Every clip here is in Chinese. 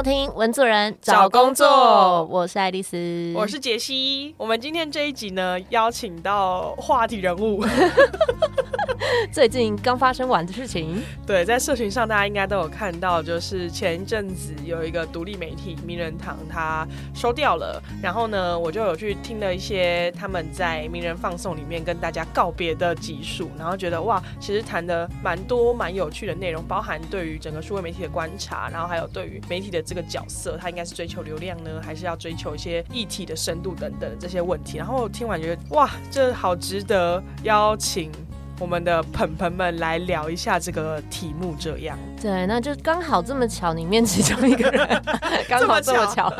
收听文主人找工作我是爱丽丝，我是杰西。我们今天这一集呢，邀请到话题人物。最近刚发生完的事情，对，在社群上大家应该都有看到，就是前一阵子有一个独立媒体名人堂，它收掉了。然后呢，我就有去听了一些他们在名人放送里面跟大家告别的集数，然后觉得哇，其实谈的蛮多蛮有趣的内容，包含对于整个数位媒体的观察，然后还有对于媒体的这个角色，他应该是追求流量呢，还是要追求一些议题的深度等等这些问题。然后听完觉得哇，这好值得邀请。我们的朋朋们来聊一下这个题目，这样对，那就刚好这么巧，里面其中一个人 刚好这么巧，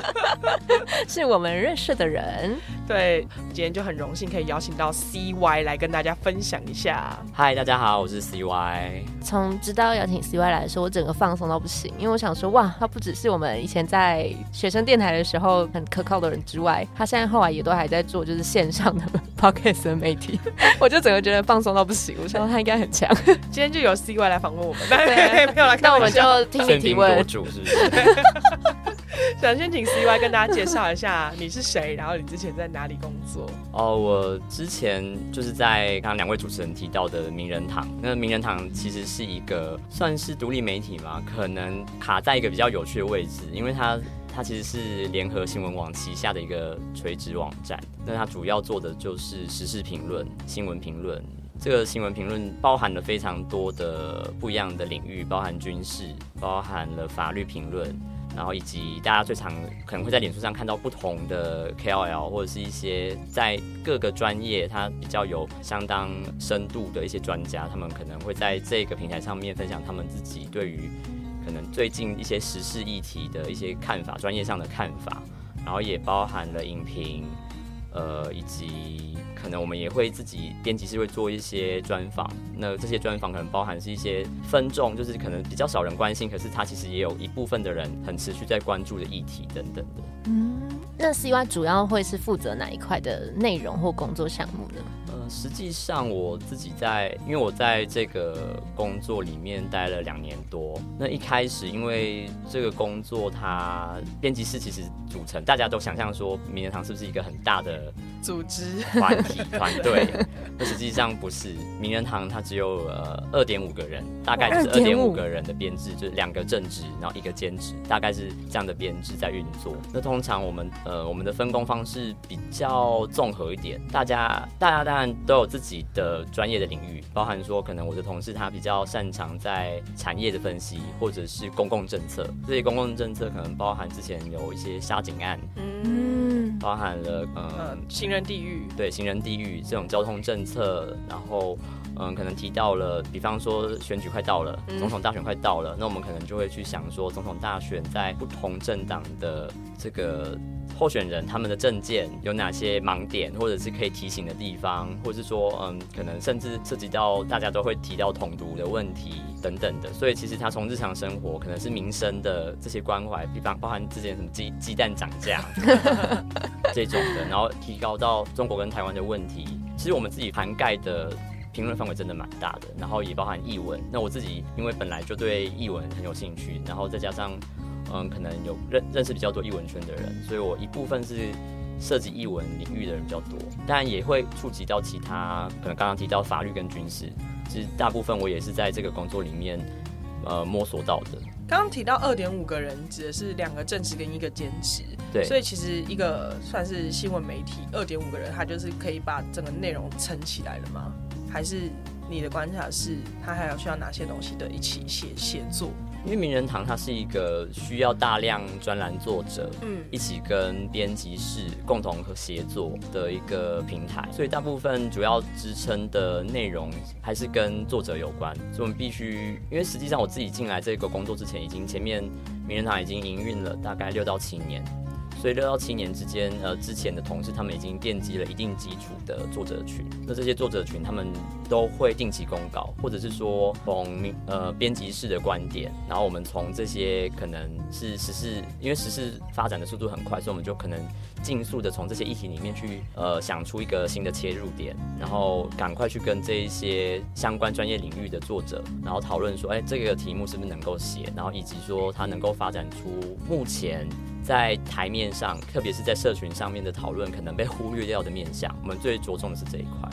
是我们认识的人。对，今天就很荣幸可以邀请到 CY 来跟大家分享一下。嗨，大家好，我是 CY。从知道邀请 CY 来的时候，我整个放松到不行，因为我想说，哇，他不只是我们以前在学生电台的时候很可靠的人之外，他现在后来也都还在做就是线上的 podcast 的媒体，我就整个觉得放松到不行。我想他应该很强。今天就有 CY 来访问我们，对，没有来，那我们就听你提问。主是。想先请 CY 跟大家介绍一下你是谁，然后你之前在哪里工作？哦，我之前就是在刚刚两位主持人提到的名人堂。那名人堂其实是一个算是独立媒体嘛，可能卡在一个比较有趣的位置，因为它它其实是联合新闻网旗下的一个垂直网站。那它主要做的就是时事评论、新闻评论。这个新闻评论包含了非常多的不一样的领域，包含军事，包含了法律评论。然后以及大家最常可能会在脸书上看到不同的 KOL 或者是一些在各个专业他比较有相当深度的一些专家，他们可能会在这个平台上面分享他们自己对于可能最近一些时事议题的一些看法，专业上的看法，然后也包含了影评，呃，以及。可能我们也会自己编辑室会做一些专访，那这些专访可能包含是一些分众，就是可能比较少人关心，可是它其实也有一部分的人很持续在关注的议题等等的。嗯，那 CY 主要会是负责哪一块的内容或工作项目呢？实际上我自己在，因为我在这个工作里面待了两年多。那一开始，因为这个工作，它编辑室其实组成，大家都想象说，名人堂是不是一个很大的组织团体团队？那实际上不是，名人堂它只有呃二点五个人，大概就是二点五个人的编制，就是两个正职，然后一个兼职，大概是这样的编制在运作。那通常我们呃我们的分工方式比较综合一点，大家大家当然。都有自己的专业的领域，包含说可能我的同事他比较擅长在产业的分析，或者是公共政策。这些公共政策可能包含之前有一些杀警案，嗯，包含了呃行人地狱，对行人地狱这种交通政策，然后嗯可能提到了，比方说选举快到了，总统大选快到了，那我们可能就会去想说，总统大选在不同政党的这个。候选人他们的证件有哪些盲点，或者是可以提醒的地方，或者是说，嗯，可能甚至涉及到大家都会提到统独的问题等等的。所以其实他从日常生活，可能是民生的这些关怀，比方包含之前什么鸡鸡蛋涨价 这种的，然后提高到中国跟台湾的问题，其实我们自己涵盖的评论范围真的蛮大的。然后也包含译文，那我自己因为本来就对译文很有兴趣，然后再加上。嗯，可能有认认识比较多译文圈的人，所以我一部分是涉及译文领域的人比较多，当然也会触及到其他，可能刚刚提到法律跟军事，其实大部分我也是在这个工作里面呃摸索到的。刚刚提到二点五个人，指的是两个正职跟一个兼职，对，所以其实一个算是新闻媒体，二点五个人，他就是可以把整个内容撑起来了吗？还是你的观察是，他还要需要哪些东西的一起写写作？因为名人堂它是一个需要大量专栏作者，嗯，一起跟编辑室共同和协作的一个平台，所以大部分主要支撑的内容还是跟作者有关。所以我们必须，因为实际上我自己进来这个工作之前，已经前面名人堂已经营运了大概六到七年，所以六到七年之间，呃，之前的同事他们已经奠基了一定基础的作者群。那这些作者群他们都会定期公告，或者是说从呃编辑室的观点，然后我们从这些可能是时事，因为时事发展的速度很快，所以我们就可能尽速的从这些议题里面去呃想出一个新的切入点，然后赶快去跟这一些相关专业领域的作者，然后讨论说，哎，这个题目是不是能够写，然后以及说它能够发展出目前。在台面上，特别是在社群上面的讨论，可能被忽略掉的面向，我们最着重的是这一块。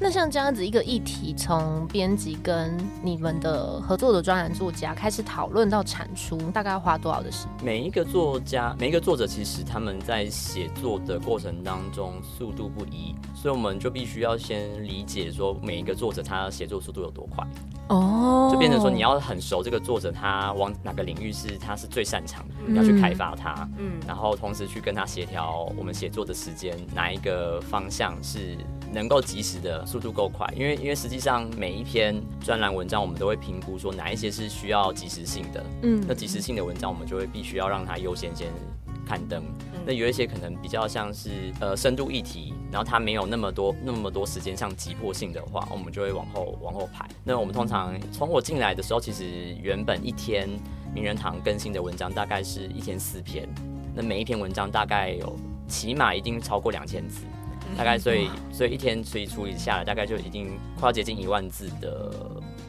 那像这样子一个议题，从编辑跟你们的合作的专栏作家开始讨论到产出，大概要花多少的时间？每一个作家，每一个作者，其实他们在写作的过程当中速度不一，所以我们就必须要先理解说每一个作者他写作速度有多快。哦，就变成说你要很熟这个作者，他往哪个领域是他是最擅长的，要去开发他，嗯，然后同时去跟他协调我们写作的时间，哪一个方向是能够及时的速度够快，因为因为实际上每一篇专栏文章我们都会评估说哪一些是需要及时性的，嗯，那及时性的文章我们就会必须要让它优先先刊登，那有一些可能比较像是呃深度议题。然后它没有那么多那么多时间上急迫性的话，我们就会往后往后排。那我们通常从我进来的时候，其实原本一天名人堂更新的文章大概是一天四篇，那每一篇文章大概有起码一定超过两千字，大概所以所以一天所以处理下来大概就已经快要接近一万字的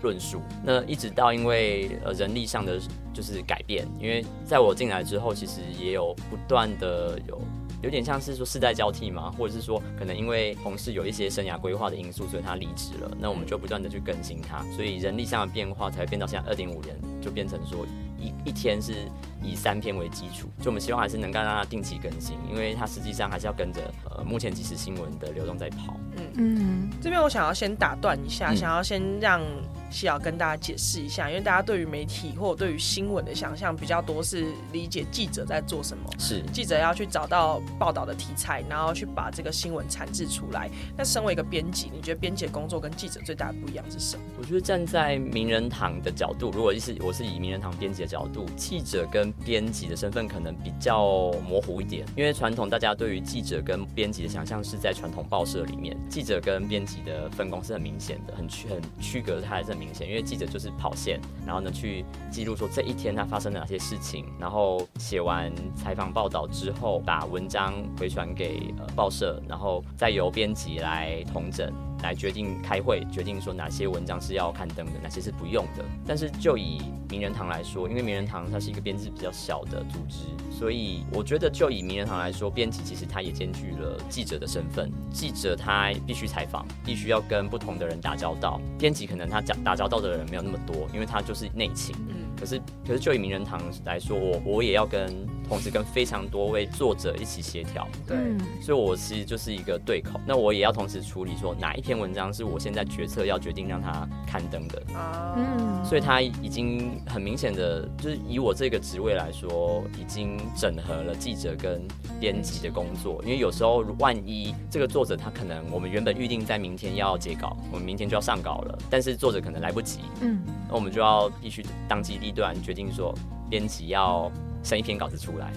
论述。那一直到因为呃人力上的就是改变，因为在我进来之后，其实也有不断的有。有点像是说世代交替嘛，或者是说可能因为同事有一些生涯规划的因素，所以他离职了，那我们就不断的去更新他，所以人力上的变化才会变到现在二点五人，就变成说一一天是以三篇为基础，就我们希望还是能够让他定期更新，因为他实际上还是要跟着呃目前即时新闻的流动在跑。嗯嗯，这边我想要先打断一下，想要先让。需要跟大家解释一下，因为大家对于媒体或者对于新闻的想象比较多，是理解记者在做什么。是记者要去找到报道的题材，然后去把这个新闻产制出来。那身为一个编辑，你觉得编辑工作跟记者最大的不一样是什么？我觉得站在名人堂的角度，如果是我是以名人堂编辑的角度，记者跟编辑的身份可能比较模糊一点，因为传统大家对于记者跟编辑的想象是在传统报社里面，记者跟编辑的分工是很明显的，很区很区隔开的。明显，因为记者就是跑线，然后呢去记录说这一天他发生了哪些事情，然后写完采访报道之后，把文章回传给呃报社，然后再由编辑来统整。来决定开会，决定说哪些文章是要刊登的，哪些是不用的。但是就以名人堂来说，因为名人堂它是一个编制比较小的组织，所以我觉得就以名人堂来说，编辑其实他也兼具了记者的身份。记者他必须采访，必须要跟不同的人打交道。编辑可能他讲打交道的人没有那么多，因为他就是内勤。嗯可是，可是就以名人堂来说，我我也要跟同时跟非常多位作者一起协调，对，所以我其实就是一个对口。那我也要同时处理说哪一篇文章是我现在决策要决定让他刊登的啊，嗯，所以他已经很明显的，就是以我这个职位来说，已经整合了记者跟编辑的工作。因为有时候万一这个作者他可能我们原本预定在明天要截稿，我们明天就要上稿了，但是作者可能来不及，嗯，那我们就要必须当机立。断决定说，编辑要生一篇稿子出来，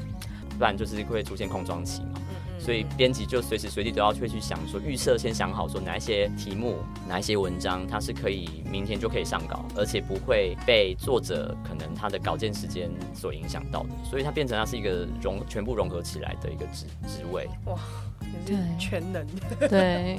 不然就是会出现空窗期嘛。所以编辑就随时随地都要去去想说，预设先想好说哪一些题目、哪一些文章，它是可以明天就可以上稿，而且不会被作者可能他的稿件时间所影响到的。所以它变成它是一个融全部融合起来的一个职职位。哇，对，全能，对。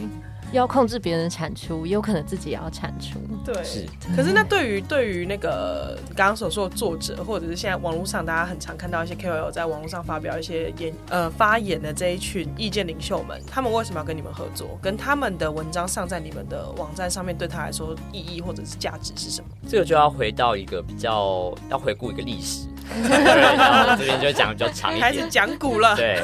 要控制别人的产出，也有可能自己也要产出。对，是。可是那对于对于那个刚刚所说的作者，或者是现在网络上大家很常看到一些 KOL 在网络上发表一些言呃发言的这一群意见领袖们，他们为什么要跟你们合作？跟他们的文章上在你们的网站上面，对他来说意义或者是价值是什么？这个就要回到一个比较要回顾一个历史。然后这边就讲比较长一点，开始讲古了。对，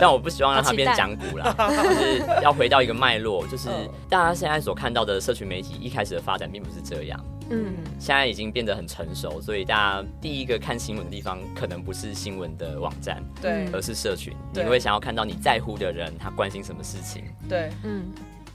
但我不希望让它变讲古了，就是要回到一个脉络，就是大家现在所看到的社群媒体一开始的发展并不是这样。嗯，现在已经变得很成熟，所以大家第一个看新闻的地方可能不是新闻的网站，对，而是社群。你会想要看到你在乎的人他关心什么事情。对，嗯。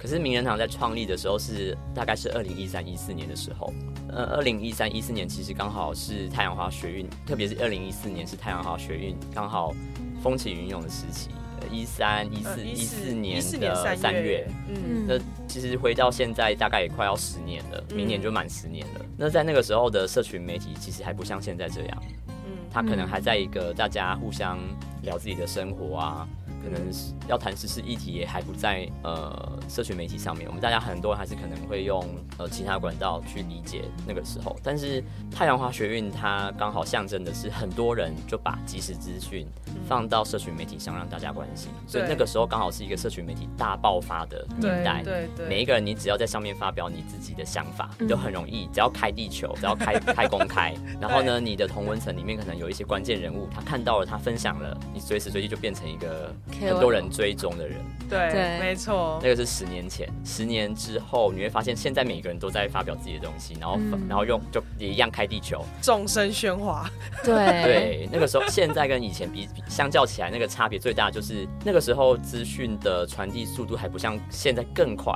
可是名人堂在创立的时候是大概是二零一三一四年的时候。呃，二零一三一四年其实刚好是太阳花学运，特别是二零一四年是太阳花学运刚好风起云涌的时期，一三一四一四年的三月，嗯，那其实回到现在大概也快要十年了，明年就满十年了。那在那个时候的社群媒体，其实还不像现在这样，嗯，它可能还在一个大家互相聊自己的生活啊。可能是要谈时事议题，也还不在呃社群媒体上面。我们大家很多人还是可能会用呃其他管道去理解那个时候。但是太阳花学运它刚好象征的是很多人就把即时资讯放到社群媒体上让大家关心，所以那个时候刚好是一个社群媒体大爆发的年代。对对，每一个人你只要在上面发表你自己的想法，你就很容易，只要开地球，只要开开公开，然后呢，你的同文层里面可能有一些关键人物，他看到了，他分享了，你随时随地就变成一个。很多人追踪的人，对，没错，那个是十年前。十年之后，你会发现现在每个人都在发表自己的东西，然后然后用就也一样开地球，众生喧哗。对 对，那个时候现在跟以前比相较起来，那个差别最大就是那个时候资讯的传递速度还不像现在更快，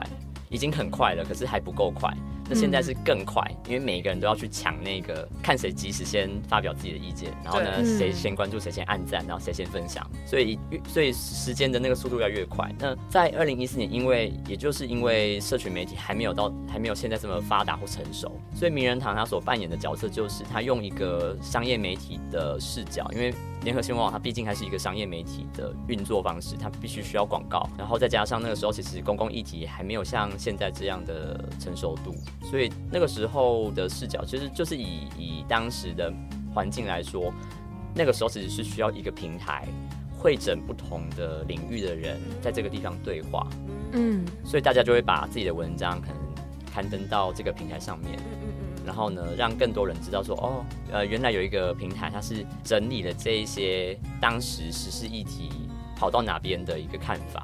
已经很快了，可是还不够快。那现在是更快，因为每一个人都要去抢那个，看谁及时先发表自己的意见，然后呢，谁先关注谁先按赞，然后谁先分享，所以所以时间的那个速度要越快。那在二零一四年，因为也就是因为社群媒体还没有到，还没有现在这么发达或成熟，所以名人堂他所扮演的角色就是他用一个商业媒体的视角，因为。联合新闻网它毕竟还是一个商业媒体的运作方式，它必须需要广告，然后再加上那个时候其实公共议题还没有像现在这样的成熟度，所以那个时候的视角其实就是以以当时的环境来说，那个时候其实是需要一个平台会诊不同的领域的人在这个地方对话，嗯，所以大家就会把自己的文章可能刊登到这个平台上面。然后呢，让更多人知道说，哦，呃，原来有一个平台，它是整理了这一些当时时事议题跑到哪边的一个看法。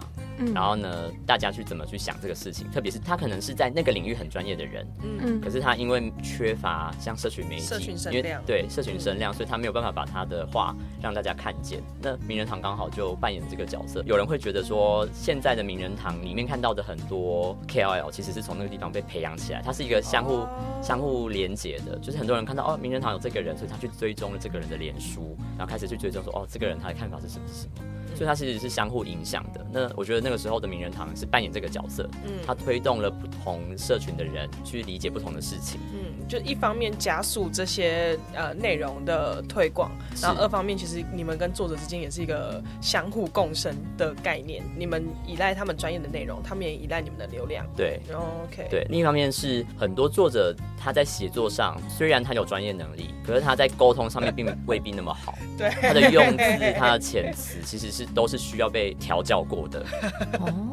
然后呢，大家去怎么去想这个事情？特别是他可能是在那个领域很专业的人，嗯，可是他因为缺乏像社群媒体，因为对社群声量，所以他没有办法把他的话让大家看见。那名人堂刚好就扮演这个角色。有人会觉得说，现在的名人堂里面看到的很多 KOL，其实是从那个地方被培养起来，它是一个相互相互连接的。就是很多人看到哦，名人堂有这个人，所以他去追踪了这个人的脸书，然后开始去追踪说，哦，这个人他的看法是什么是什么。所以它其实是相互影响的。那我觉得那个时候的名人堂是扮演这个角色，嗯，它推动了不同社群的人去理解不同的事情，嗯，就一方面加速这些呃内容的推广，然后二方面其实你们跟作者之间也是一个相互共生的概念。你们依赖他们专业的内容，他们也依赖你们的流量。对，OK。对，另一方面是很多作者他在写作上虽然他有专业能力，可是他在沟通上面并未必那么好。对，他的用 字、他的遣词其实是。都是需要被调教过的，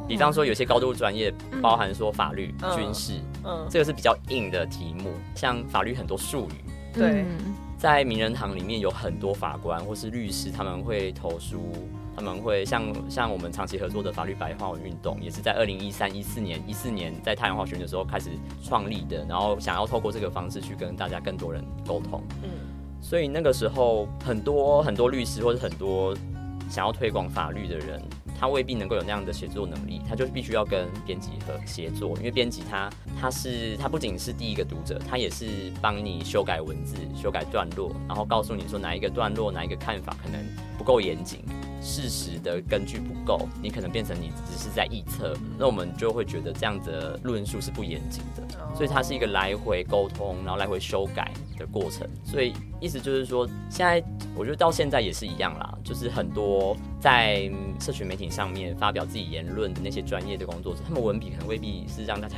比方说有些高度专业，包含说法律、军事，嗯，这个是比较硬的题目，像法律很多术语，对，在名人堂里面有很多法官或是律师，他们会投书，他们会像像我们长期合作的法律白话文运动，也是在二零一三一四年一四年在太阳花学院的时候开始创立的，然后想要透过这个方式去跟大家更多人沟通，嗯，所以那个时候很多很多律师或者很多。想要推广法律的人，他未必能够有那样的写作能力，他就必须要跟编辑和协作，因为编辑他他是他不仅是第一个读者，他也是帮你修改文字、修改段落，然后告诉你说哪一个段落、哪一个看法可能不够严谨。事实的根据不够，你可能变成你只是在臆测，那我们就会觉得这样的论述是不严谨的，所以它是一个来回沟通，然后来回修改的过程。所以意思就是说，现在我觉得到现在也是一样啦，就是很多在社群媒体上面发表自己言论的那些专业的工作者，他们文笔可能未必是让大家。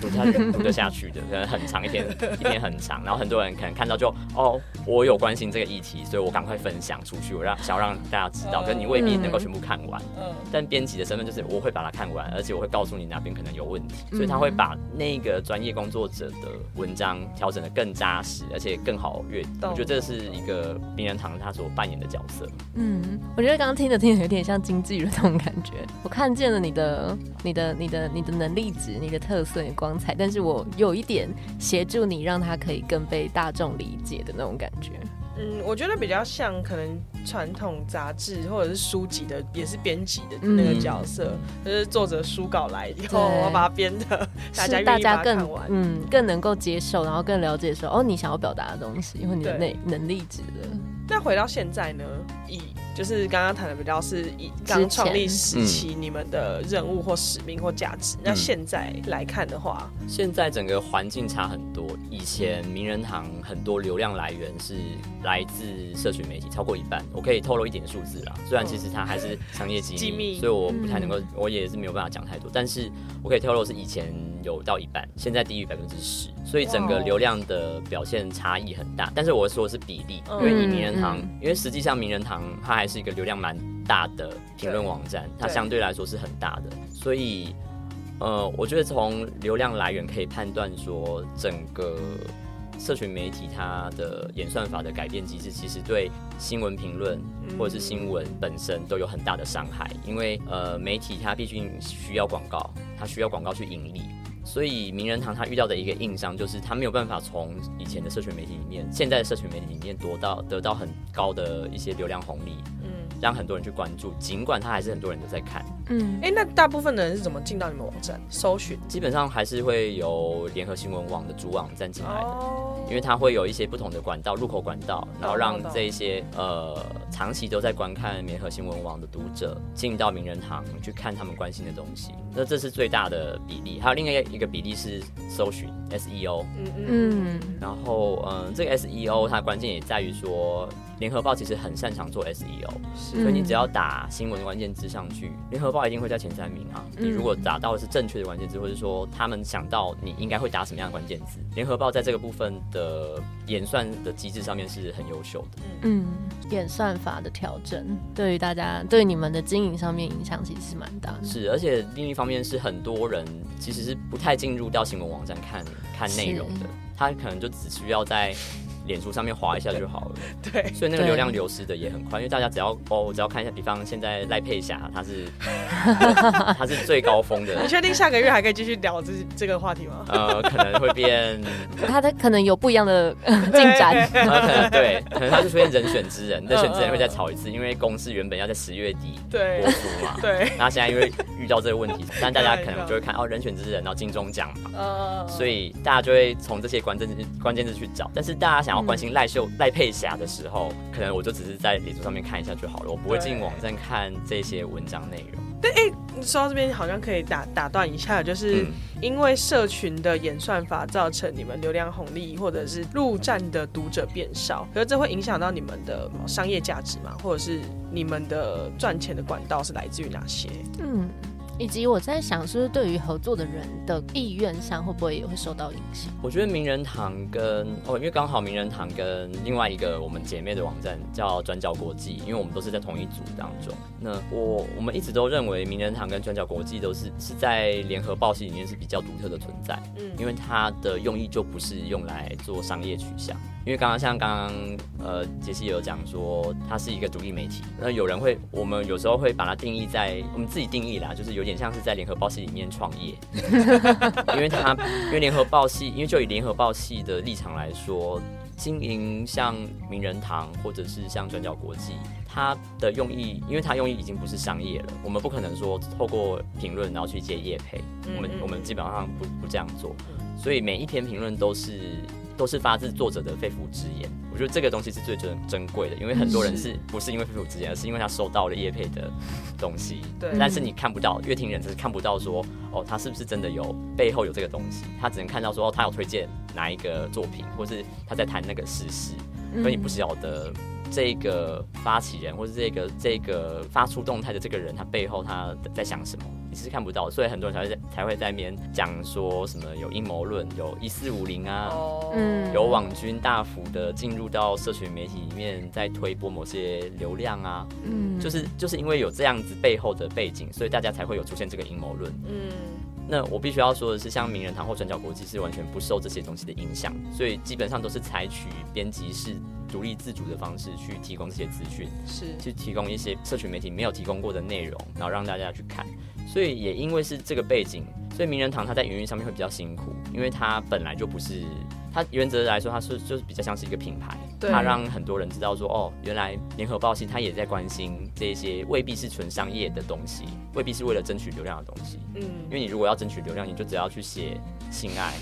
读下读得下去的，可能很长一篇，一篇很长，然后很多人可能看到就哦，我有关心这个议题，所以我赶快分享出去，我让想要让大家知道，可你未必能够全部看完。嗯。但编辑的身份就是我会把它看完，而且我会告诉你哪边可能有问题，所以他会把那个专业工作者的文章调整的更扎实，而且更好阅读。我觉得这是一个名人堂他所扮演的角色。嗯，我觉得刚刚听着听着有点像经纪人那种感觉，我看见了你的、你的、你的、你的能力值、你的特色、你光。光彩，但是我有一点协助你，让他可以更被大众理解的那种感觉。嗯，我觉得比较像可能传统杂志或者是书籍的，也是编辑的那个角色，就是作者书稿来以后，我把它编的，大家大家更嗯更能够接受，然后更了解说哦，你想要表达的东西，或你的内能力值的。那回到现在呢，以就是刚刚谈的比较是以刚创立时期你们的任务或使命或价值。那现在来看的话，现在整个环境差很多。以前名人堂很多流量来源是来自社群媒体，超过一半。我可以透露一点数字啦，虽然其实它还是商业机密，所以我不太能够，我也是没有办法讲太多。但是我可以透露是以前有到一半，现在低于百分之十，所以整个流量的表现差异很大。但是我说的是比例，因为以名人堂，因为实际上名人堂它还是一个流量蛮大的评论网站，它相对来说是很大的，所以。呃，我觉得从流量来源可以判断说，整个社群媒体它的演算法的改变机制，其实对新闻评论或者是新闻本身都有很大的伤害。因为呃，媒体它毕竟需要广告，它需要广告去盈利，所以名人堂他遇到的一个硬伤就是，他没有办法从以前的社群媒体里面，现在的社群媒体里面夺到得到很高的一些流量红利。嗯让很多人去关注，尽管他还是很多人都在看。嗯，哎，那大部分的人是怎么进到你们网站搜寻？基本上还是会有联合新闻网的主网站进来的，因为它会有一些不同的管道、入口管道，然后让这一些呃长期都在观看联合新闻网的读者进到名人堂去看他们关心的东西。那这是最大的比例，还有另外一个比例是搜寻 SEO。嗯嗯。然后嗯，这个 SEO 它关键也在于说。联合报其实很擅长做 SEO，所以你只要打新闻关键字上去，联合报一定会在前三名啊。你如果打到的是正确的关键字，或者说他们想到你应该会打什么样的关键字，联合报在这个部分的演算的机制上面是很优秀的。嗯，演算法的调整对于大家对你们的经营上面影响其实是蛮大的。是，而且另一方面是很多人其实是不太进入到新闻网站看看内容的，他可能就只需要在。脸书上面划一下就好了，对，所以那个流量流失的也很快，因为大家只要哦，我只要看一下，比方现在赖佩霞，她是 她是最高峰的，你确定下个月还可以继续聊这这个话题吗？呃，可能会变，他的可能有不一样的进展，可能对，可能他是出现人选之人，人选之人会再吵一次，因为公司原本要在十月底播出嘛，对，那现在因为遇到这个问题，但大家可能就会看哦，人选之人，然后金钟奖嘛，呃，所以大家就会从这些关键字关键字去找，但是大家想要。关心赖秀赖佩霞的时候，可能我就只是在脸书上面看一下就好了，我不会进网站看这些文章内容。对，哎，说到这边好像可以打打断一下，就是因为社群的演算法造成你们流量红利或者是入站的读者变少，可是这会影响到你们的商业价值吗？或者是你们的赚钱的管道是来自于哪些？嗯。以及我在想，是不是对于合作的人的意愿上，会不会也会受到影响？我觉得名人堂跟哦，因为刚好名人堂跟另外一个我们姐妹的网站叫转角国际，因为我们都是在同一组当中。那我我们一直都认为名人堂跟转角国际都是是在联合报系里面是比较独特的存在，嗯，因为它的用意就不是用来做商业取向。因为刚刚像刚刚呃杰西有讲说，它是一个独立媒体。那有人会，我们有时候会把它定义在我们自己定义啦，就是有点像是在联合报系里面创业。因为他，因为联合报系，因为就以联合报系的立场来说，经营像名人堂或者是像转角国际，它的用意，因为它用意已经不是商业了，我们不可能说透过评论然后去接业配，我们我们基本上不不这样做，所以每一篇评论都是。都是发自作者的肺腑之言，我觉得这个东西是最珍珍贵的，因为很多人是不是因为肺腑之言，而是因为他收到了叶佩的东西。对，但是你看不到，乐听人是看不到说，哦，他是不是真的有背后有这个东西？他只能看到说，哦，他有推荐哪一个作品，或是他在谈那个事实，所以你不晓得这个发起人或者这个这个发出动态的这个人，他背后他在想什么？你是看不到，所以很多人才会在才会在面讲说什么有阴谋论，有一四五零啊，嗯，有网军大幅的进入到社群媒体里面，在推播某些流量啊，嗯，就是就是因为有这样子背后的背景，所以大家才会有出现这个阴谋论，嗯，那我必须要说的是，像名人堂或转角国际是完全不受这些东西的影响，所以基本上都是采取编辑式。独立自主的方式去提供这些资讯，是。去提供一些社群媒体没有提供过的内容，然后让大家去看。所以也因为是这个背景，所以名人堂它在营运上面会比较辛苦，因为它本来就不是，它原则来说它是就是比较像是一个品牌，它让很多人知道说哦，原来联合报系它也在关心这些未必是纯商业的东西，未必是为了争取流量的东西。嗯，因为你如果要争取流量，你就只要去写性爱，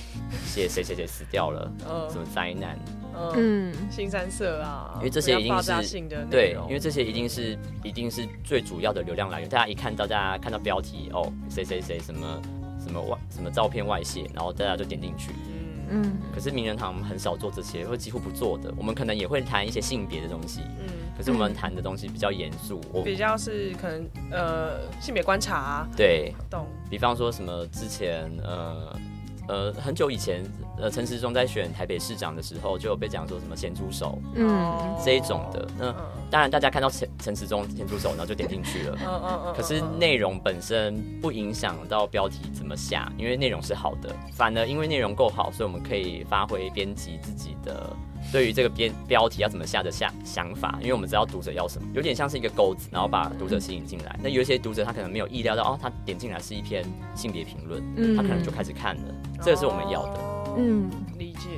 写谁谁谁死掉了，什么灾难。嗯，嗯，新三色啊，因为这些一定比较爆炸是性的对，因为这些一定是一定是最主要的流量来源。大家一看到，大家看到标题哦，谁谁谁什么什么外什么照片外泄，然后大家就点进去。嗯嗯，可是名人堂很少做这些，或几乎不做的。我们可能也会谈一些性别的东西，嗯，可是我们谈的东西比较严肃。我比较是可能呃性别观察啊，对懂，比方说什么之前呃呃很久以前呃陈时中在选台北市长的时候，就有被讲说什么咸猪手嗯，哦这一种的。那嗯当然大家看到陈陈时中咸猪手，然后就点进去了。嗯嗯嗯，可是嗯内容本身不影响到标题怎么下，因为内容是好的，反而因为内容够好，所以我们可以发挥编辑自己的对于这个编标题要怎么下的下想法，因为我们知道读者要什么，有点像是一个钩子，然后把读者吸引进来。那有一些读者他可能没有意料到，哦，他点进来是一篇性别评论，嗯他可能就开始看了，这个是我们要的。哦嗯，理解，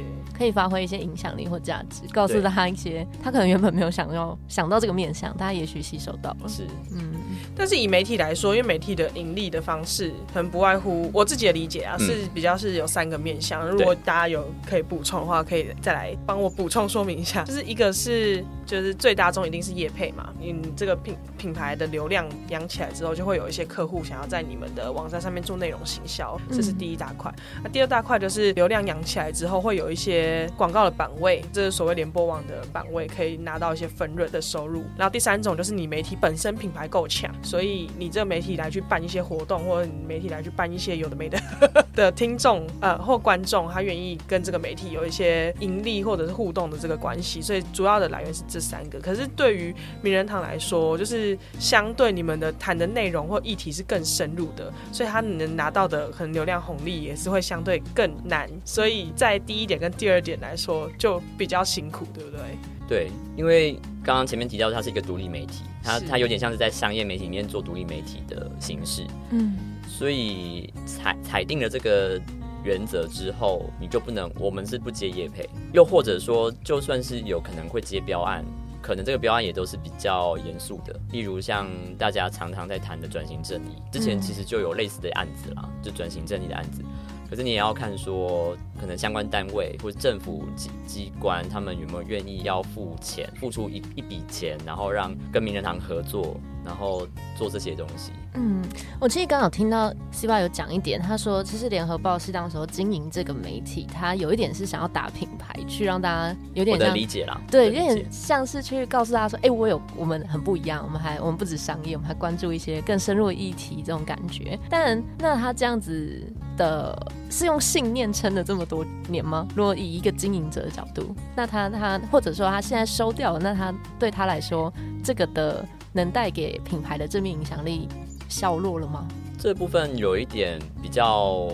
可以发挥一些影响力或价值，告诉对他一些他可能原本没有想要想到这个面向，他也许吸收到了。是，嗯但是以媒体来说，因为媒体的盈利的方式，可能不外乎我自己的理解啊，嗯是比较是有三个面向。如果大家有可以补充的话，可以再来帮我补充说明一下。就是一个是就是最大众一定是业配嘛，你这个品品牌的流量养起来之后，就会有一些客户想要在你们的网站上面做内容行销，这是第一大块。那第二大块就是流量养起来之后，会有一些广告的版位，这是所谓联播网的版位，可以拿到一些分润的收入。然后第三种就是你媒体本身品牌够强，所以你这个媒体来去办一些活动，或者你媒体来去办一些有的没的 的听众呃或观众，他愿意跟这个媒体有一些盈利或者是互动的这个关系。所以主要的来源是这三个。可是对于名人堂来说，就是相对你们的谈的内容或议题是更深入的，所以他能拿到的可能流量红利也是会相对更难。所以在第一点跟第二点来说，就比较辛苦，对不对？对，因为刚刚前面提到它是一个独立媒体，它它有点像是在商业媒体里面做独立媒体的形式。嗯所以采采定了这个原则之后，你就不能，我们是不接业配，又或者说，就算是有可能会接标案，可能这个标案也都是比较严肃的，例如像大家常常在谈的转型正义，之前其实就有类似的案子啦，就转型正义的案子。可是你也要看说，可能相关单位或者政府机机关，他们有没有愿意要付钱，付出一一笔钱，然后让跟名人堂合作，然后做这些东西。嗯，我其实刚好听到 C Y 有讲一点，他说其实联合报是当时候经营这个媒体，他有一点是想要打品牌，去让大家有我的点像理解啦，对，有点像是去告诉大家说，哎、我有我们很不一样，我们还我们不止商业，我们还关注一些更深入的议题，这种感觉。但那他这样子的是用信念撑了这么多年吗？如果以一个经营者的角度，那他他或者说他现在收掉了，那他对他来说，这个的能带给品牌的正面影响力削弱了吗？这部分有一点比较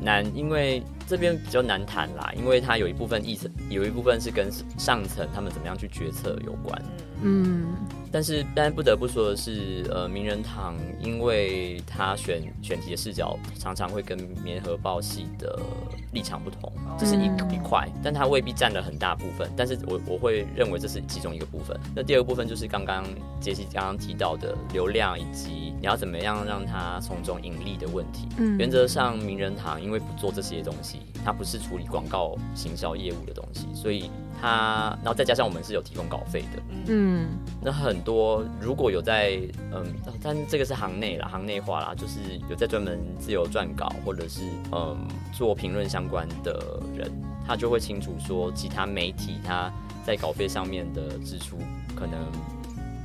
难，因为这边比较难谈啦，因为它有一部分议程，有一部分是跟上层他们怎么样去决策有关。嗯但是，但是不得不说的是，呃，名人堂因为他选选题的视角常常会跟联合报系的立场不同，这是一嗯一块，但它未必占了很大部分。但是我我会认为这是其中一个部分。那第二个部分就是刚刚杰西刚刚提到的流量以及你要怎么样让它从中盈利的问题。嗯原则上，名人堂因为不做这些东西，它不是处理广告行销业务的东西，所以它，然后再加上我们是有提供稿费的，嗯。那很多如果有在嗯，但这个是行内啦，行内话啦，就是有在专门自由撰稿或者是嗯做评论相关的人，他就会清楚说，其他媒体他在稿费上面的支出可能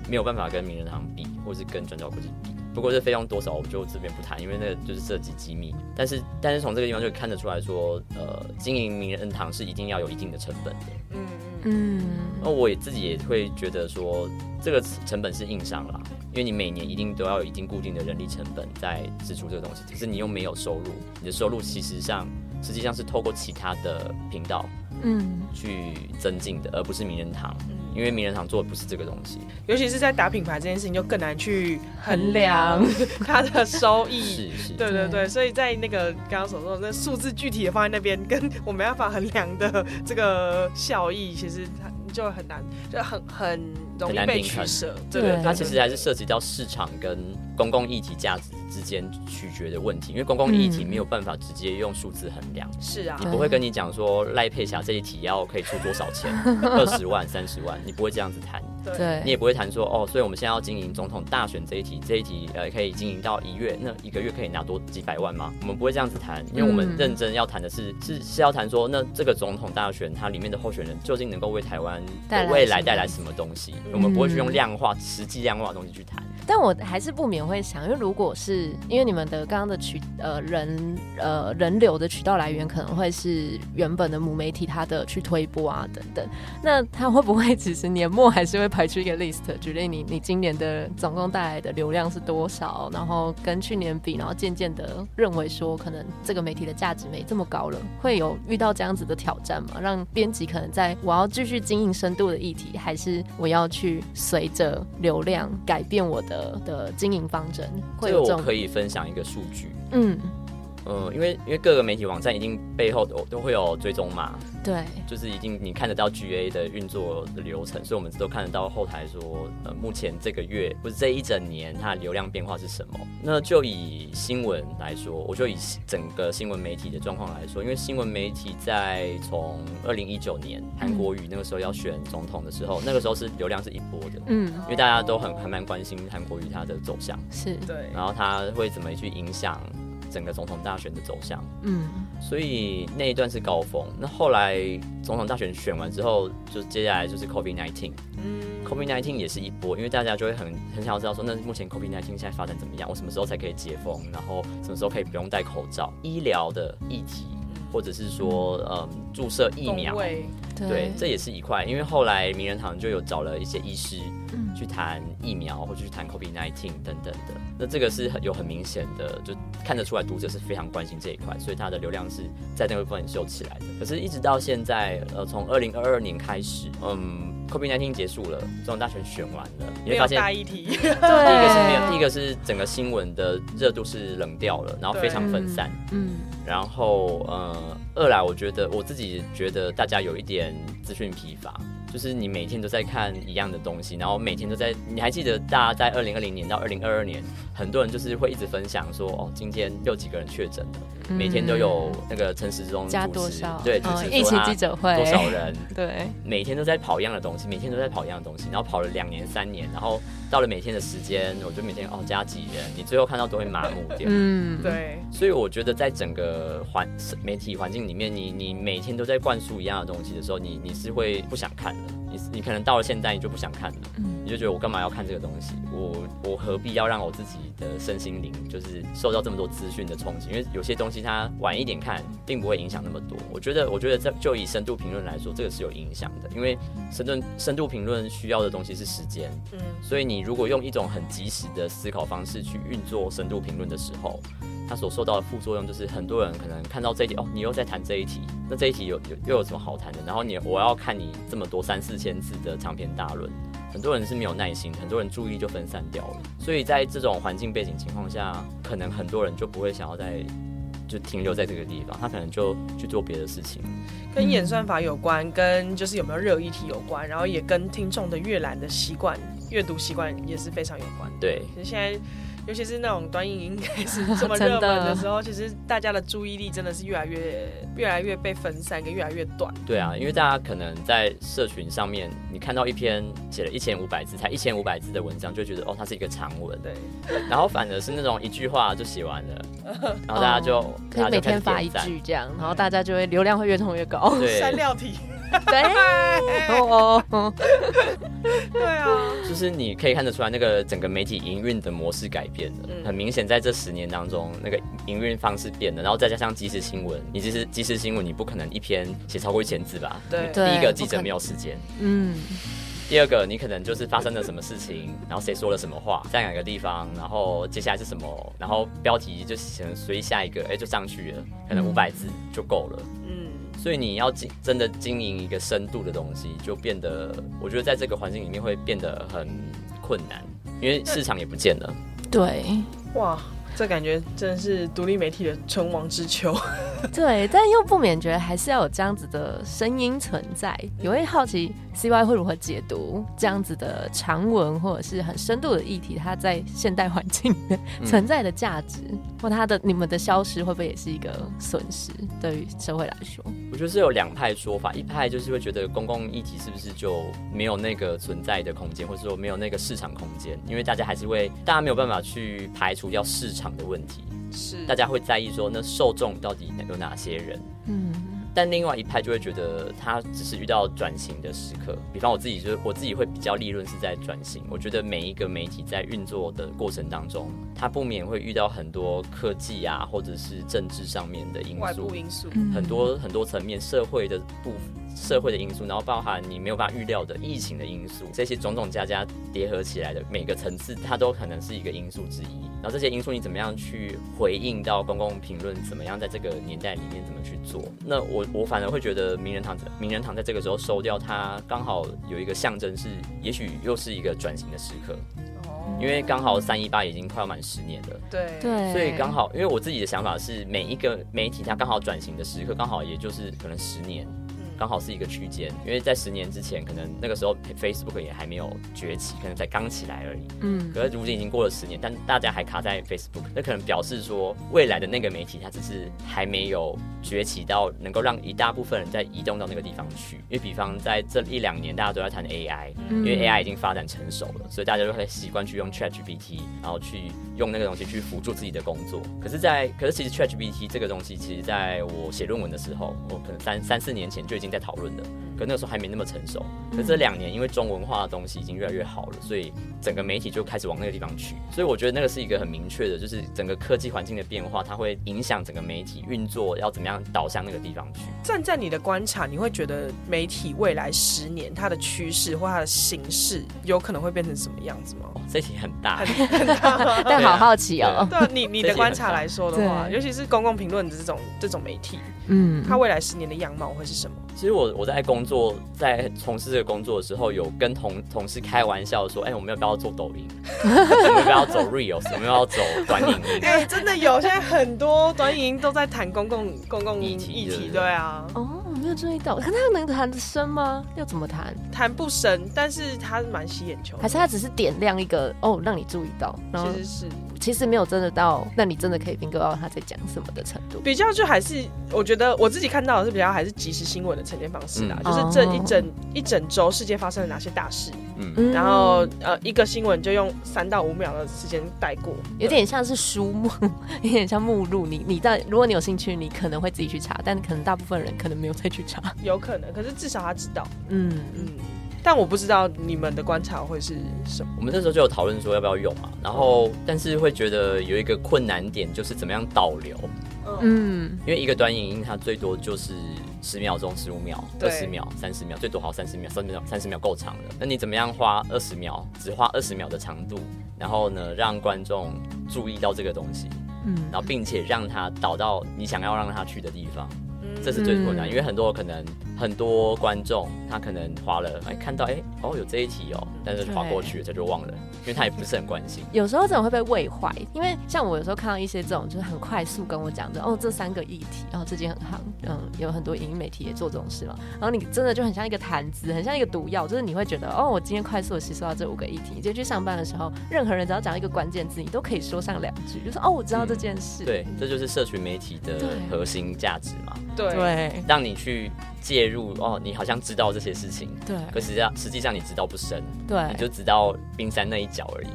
没有办法跟名人堂比，或是跟转角国际比。不过这费用多少，我就这边不谈，因为那个就是涉及机密。但是，但是从这个地方就看得出来说，呃，经营名人堂是一定要有一定的成本的。嗯嗯嗯那我也自己也会觉得说，这个成本是硬伤啦，因为你每年一定都要有一定固定的人力成本在支出这个东西，可是你又没有收入，你的收入其实上实际上是透过其他的频道嗯。去增进的，而不是名人堂，嗯。因为名人堂做的不是这个东西。尤其是在打品牌这件事情，就更难去衡衡量量 它的收益。是是，对对对对，所以在那个刚刚所说的那数字具体的放在那边，跟我没办法衡量的这个效益，其实它就很难，就很很容易被很难平衡取舍。对对对，它其实还是涉及到市场跟公共议题价值之间取决的问题，因为公共议题嗯没有办法直接用数字衡量。是啊你，不会跟你讲说赖佩霞这一题要可以出多少钱，二十万、三十万，你不会这样子谈。对，你也不会谈说哦，所以我们现在要经营总统大选这一题，这一题呃可以经营到一月，那一个月可以拿多几百万吗？我们不会这样子谈，因为我们认真要谈的是是是要谈说，那这个总统大选它里面的候选人究竟能够为台湾的未来带来什么东西？我们不会去用量化、实际量化的东西去谈。但我还是不免会想，因为如果是因为你们的刚刚的渠呃人呃人流的渠道来源可能会是原本的母媒体它的去推播啊等等，那它会不会其实年末还是会排出一个 list？举例你你今年的总共带来的流量是多少？然后跟去年比，然后渐渐的认为说可能这个媒体的价值没这么高了，会有遇到这样子的挑战吗？让编辑可能在我要继续经营深度的议题，还是我要去随着流量改变我的？的的经营方针，这个我可以分享一个数据。嗯。呃，因为因为各个媒体网站一定背后都都会有追踪码，对，就是已经你看得到 GA 的运作的流程，所以我们都看得到后台说，呃，目前这个月或者这一整年它的流量变化是什么。那就以新闻来说，我就以整个新闻媒体的状况来说，因为新闻媒体在从二零一九年韩国瑜那个时候要选总统的时候，那个时候是流量是一波的，嗯，因为大家都很还蛮关心韩国瑜他的走向，是。对，然后他会怎么去影响。整个总统大选的走向，嗯，所以那一段是高峰。那后来总统大选选完之后，就接下来就是 COVID nineteen，嗯，COVID nineteen 也是一波，因为大家就会很很想要知道说，那目前 COVID nineteen 现在发展怎么样？我什么时候才可以解封？然后什么时候可以不用戴口罩？医疗的议题，或者是说，嗯，注射疫苗，对，这也是一块。因为后来名人堂就有找了一些医师。去谈疫苗，或者去谈 COVID-19 等等的，那这个是很有很明显的，就看得出来读者是非常关心这一块，所以它的流量是在那个部分是有起来的。可是，一直到现在，呃，从二零二二年开始，嗯，COVID-19 结束了，总统大选选完了，你会发现大议题，第一个是没有，第一个是整个新闻的热度是冷掉了，然后非常分散，嗯，然后呃，二来我觉得我自己觉得大家有一点资讯疲乏。就是你每天都在看一样的东西，然后每天都在。你还记得大家在二零二零年到二零二二年，很多人就是会一直分享说，哦，今天又几个人确诊了，每天都有那个陈时中加多少？对，疫情记者会多少人？对，每天都在跑一样的东西，每天都在跑一样的东西，然后跑了两年三年，然后到了每天的时间，我就每天哦加几人，你最后看到都会麻木掉。嗯，对。所以我觉得在整个环媒体环境里面，你你每天都在灌输一样的东西的时候，你你是会不想看的。你你可能到了现在你就不想看了，嗯你就觉得我干嘛要看这个东西？我我何必要让我自己的身心灵就是受到这么多资讯的冲击？因为有些东西它晚一点看，并不会影响那么多。我觉得我觉得在就以深度评论来说，这个是有影响的，因为深度深度评论需要的东西是时间，嗯，所以你如果用一种很及时的思考方式去运作深度评论的时候。它所受到的副作用就是，很多人可能看到这一题，哦，你又在谈这一题，那这一题有有又有什么好谈的？然后你我要看你这么多三四千字的长篇大论，很多人是没有耐心，很多人注意就分散掉了。所以在这种环境背景情况下，可能很多人就不会想要在就停留在这个地方，他可能就去做别的事情。跟演算法有关，跟就是有没有热议题有关，然后也跟听众的阅览的习惯、阅读习惯也是非常有关。对，其实现在。尤其是那种短影音开始 这么热门的时候，其实大家的注意力真的是越来越、越来越被分散，跟越来越短。对啊，因为大家可能在社群上面，你看到一篇写了一千五百字，才一千五百字的文章，就觉得哦，它是一个长文。对。然后反而是那种一句话就写完了，然后大家就可以每天发一句这样，然后大家就会流量会越冲越高。对。删料题。对，哦，对啊，就是你可以看得出来，那个整个媒体营运的模式改变了，很明显，在这十年当中，那个营运方式变了，然后再加上即时新闻，你其实即时新闻，你不可能一篇写超过一千字吧？对，第一个记者没有时间，嗯，第二个你可能就是发生了什么事情，然后谁说了什么话，在哪个地方，然后接下来是什么，然后标题就可能随下一个，哎，就上去了，可能五百字就够了。所以你要经真的经营一个深度的东西，就变得我觉得在这个环境里面会变得很困难，因为市场也不见了。对，哇，这感觉真的是独立媒体的存亡之秋。对，但又不免觉得还是要有这样子的声音存在。也会好奇 CY 会如何解读这样子的长文或者是很深度的议题，它在现代环境存在的价值，或它的你们的消失会不会也是一个损失？对于社会来说，我觉得是有两派说法，一派就是会觉得公共议题是不是就没有那个存在的空间，或者说没有那个市场空间，因为大家还是会，大家没有办法去排除掉市场的问题。是，大家会在意说，那受众到底有哪些人？嗯，但另外一派就会觉得，他只是遇到转型的时刻。比方我自己，就是我自己会比较立论是在转型。我觉得每一个媒体在运作的过程当中，它不免会遇到很多科技啊，或者是政治上面的因素，外部因素，很多很多层面，社会的部分。社会的因素，然后包含你没有办法预料的疫情的因素，这些种种加加叠合起来的每个层次，它都可能是一个因素之一。然后这些因素你怎么样去回应到公共评论？怎么样在这个年代里面怎么去做？那我我反而会觉得名人堂名人堂在这个时候收掉，它刚好有一个象征，是也许又是一个转型的时刻。因为刚好三一八已经快要满十年了，对对，所以刚好，因为我自己的想法是，每一个媒体它刚好转型的时刻，刚好也就是可能十年。刚好是一个区间，因为在十年之前，可能那个时候 Facebook 也还没有崛起，可能才刚起来而已。嗯，可是如今已经过了十年，但大家还卡在 Facebook，那可能表示说未来的那个媒体它只是还没有崛起到能够让一大部分人在移动到那个地方去。因为比方在这一两年，大家都在谈 AI，因为 AI 已经发展成熟了，所以大家都会习惯去用 ChatGPT，然后去用那个东西去辅助自己的工作。可是，在可是其实 ChatGPT 这个东西，其实在我写论文的时候，我可能三三四年前就已经。在讨论的，可那个时候还没那么成熟。可这两年，因为中文化的东西已经越来越好了，所以整个媒体就开始往那个地方去。所以我觉得那个是一个很明确的，就是整个科技环境的变化，它会影响整个媒体运作要怎么样导向那个地方去。站在你的观察，你会觉得媒体未来十年它的趋势或它的形式有可能会变成什么样子吗？这题很大，很大，但好好奇哦。对你你的观察来说的话，尤其是公共评论的这种这种媒体，嗯，它未来十年的样貌会是什么？其实我我在工作，在从事这个工作的时候，有跟同同事开玩笑说：“哎，我们要不要做抖音？我们要不要走 reels？我们要走短影音？” 哎，真的有，现在很多短影音都在谈公共公共议题，议题对啊。哦，没有注意到，可他能谈得深吗？要怎么谈？谈不深，但是他蛮吸眼球。还是他只是点亮一个哦，让你注意到？其实是。其实没有真的到，那你真的可以听得到他在讲什么的程度。比较就还是，我觉得我自己看到的是比较还是即时新闻的呈现方式啦，就是这一整一整周世界发生了哪些大事，嗯，然后呃一个新闻就用三到五秒的时间带过，有点像是书目，有点像目录。你你在如果你有兴趣，你可能会自己去查，但可能大部分人可能没有再去查。有可能，可是至少他知道，嗯嗯。但我不知道你们的观察会是什么。我们那时候就有讨论说要不要用嘛，然后但是会觉得有一个困难点就是怎么样导流。嗯，因为一个短影音它最多就是十秒钟、十五秒、二十秒、三十秒，最多好三十秒，三十秒三十秒够长了。那你怎么样花二十秒，只花二十秒的长度，然后呢让观众注意到这个东西，嗯，然后并且让他导到你想要让他去的地方。这是最困难，因为很多可能很多观众他可能划了，哎，看到哎哦有这一题哦，但是划过去他就忘了，因为他也不是很关心。有时候这种会被喂坏，因为像我有时候看到一些这种就是很快速跟我讲的哦这三个议题，然后最近很夯，嗯，有很多影音媒体也做这种事嘛，然后你真的就很像一个谈资，很像一个毒药，就是你会觉得哦我今天快速的吸收到这五个议题，你今天去上班的时候，任何人只要讲一个关键字，你都可以说上两句，就是哦我知道这件事。对，这就是社群媒体的核心价值嘛。对，让你去介入哦，你好像知道这些事情，对，可实际上实际上你知道不深，对，你就知道冰山那一角而已。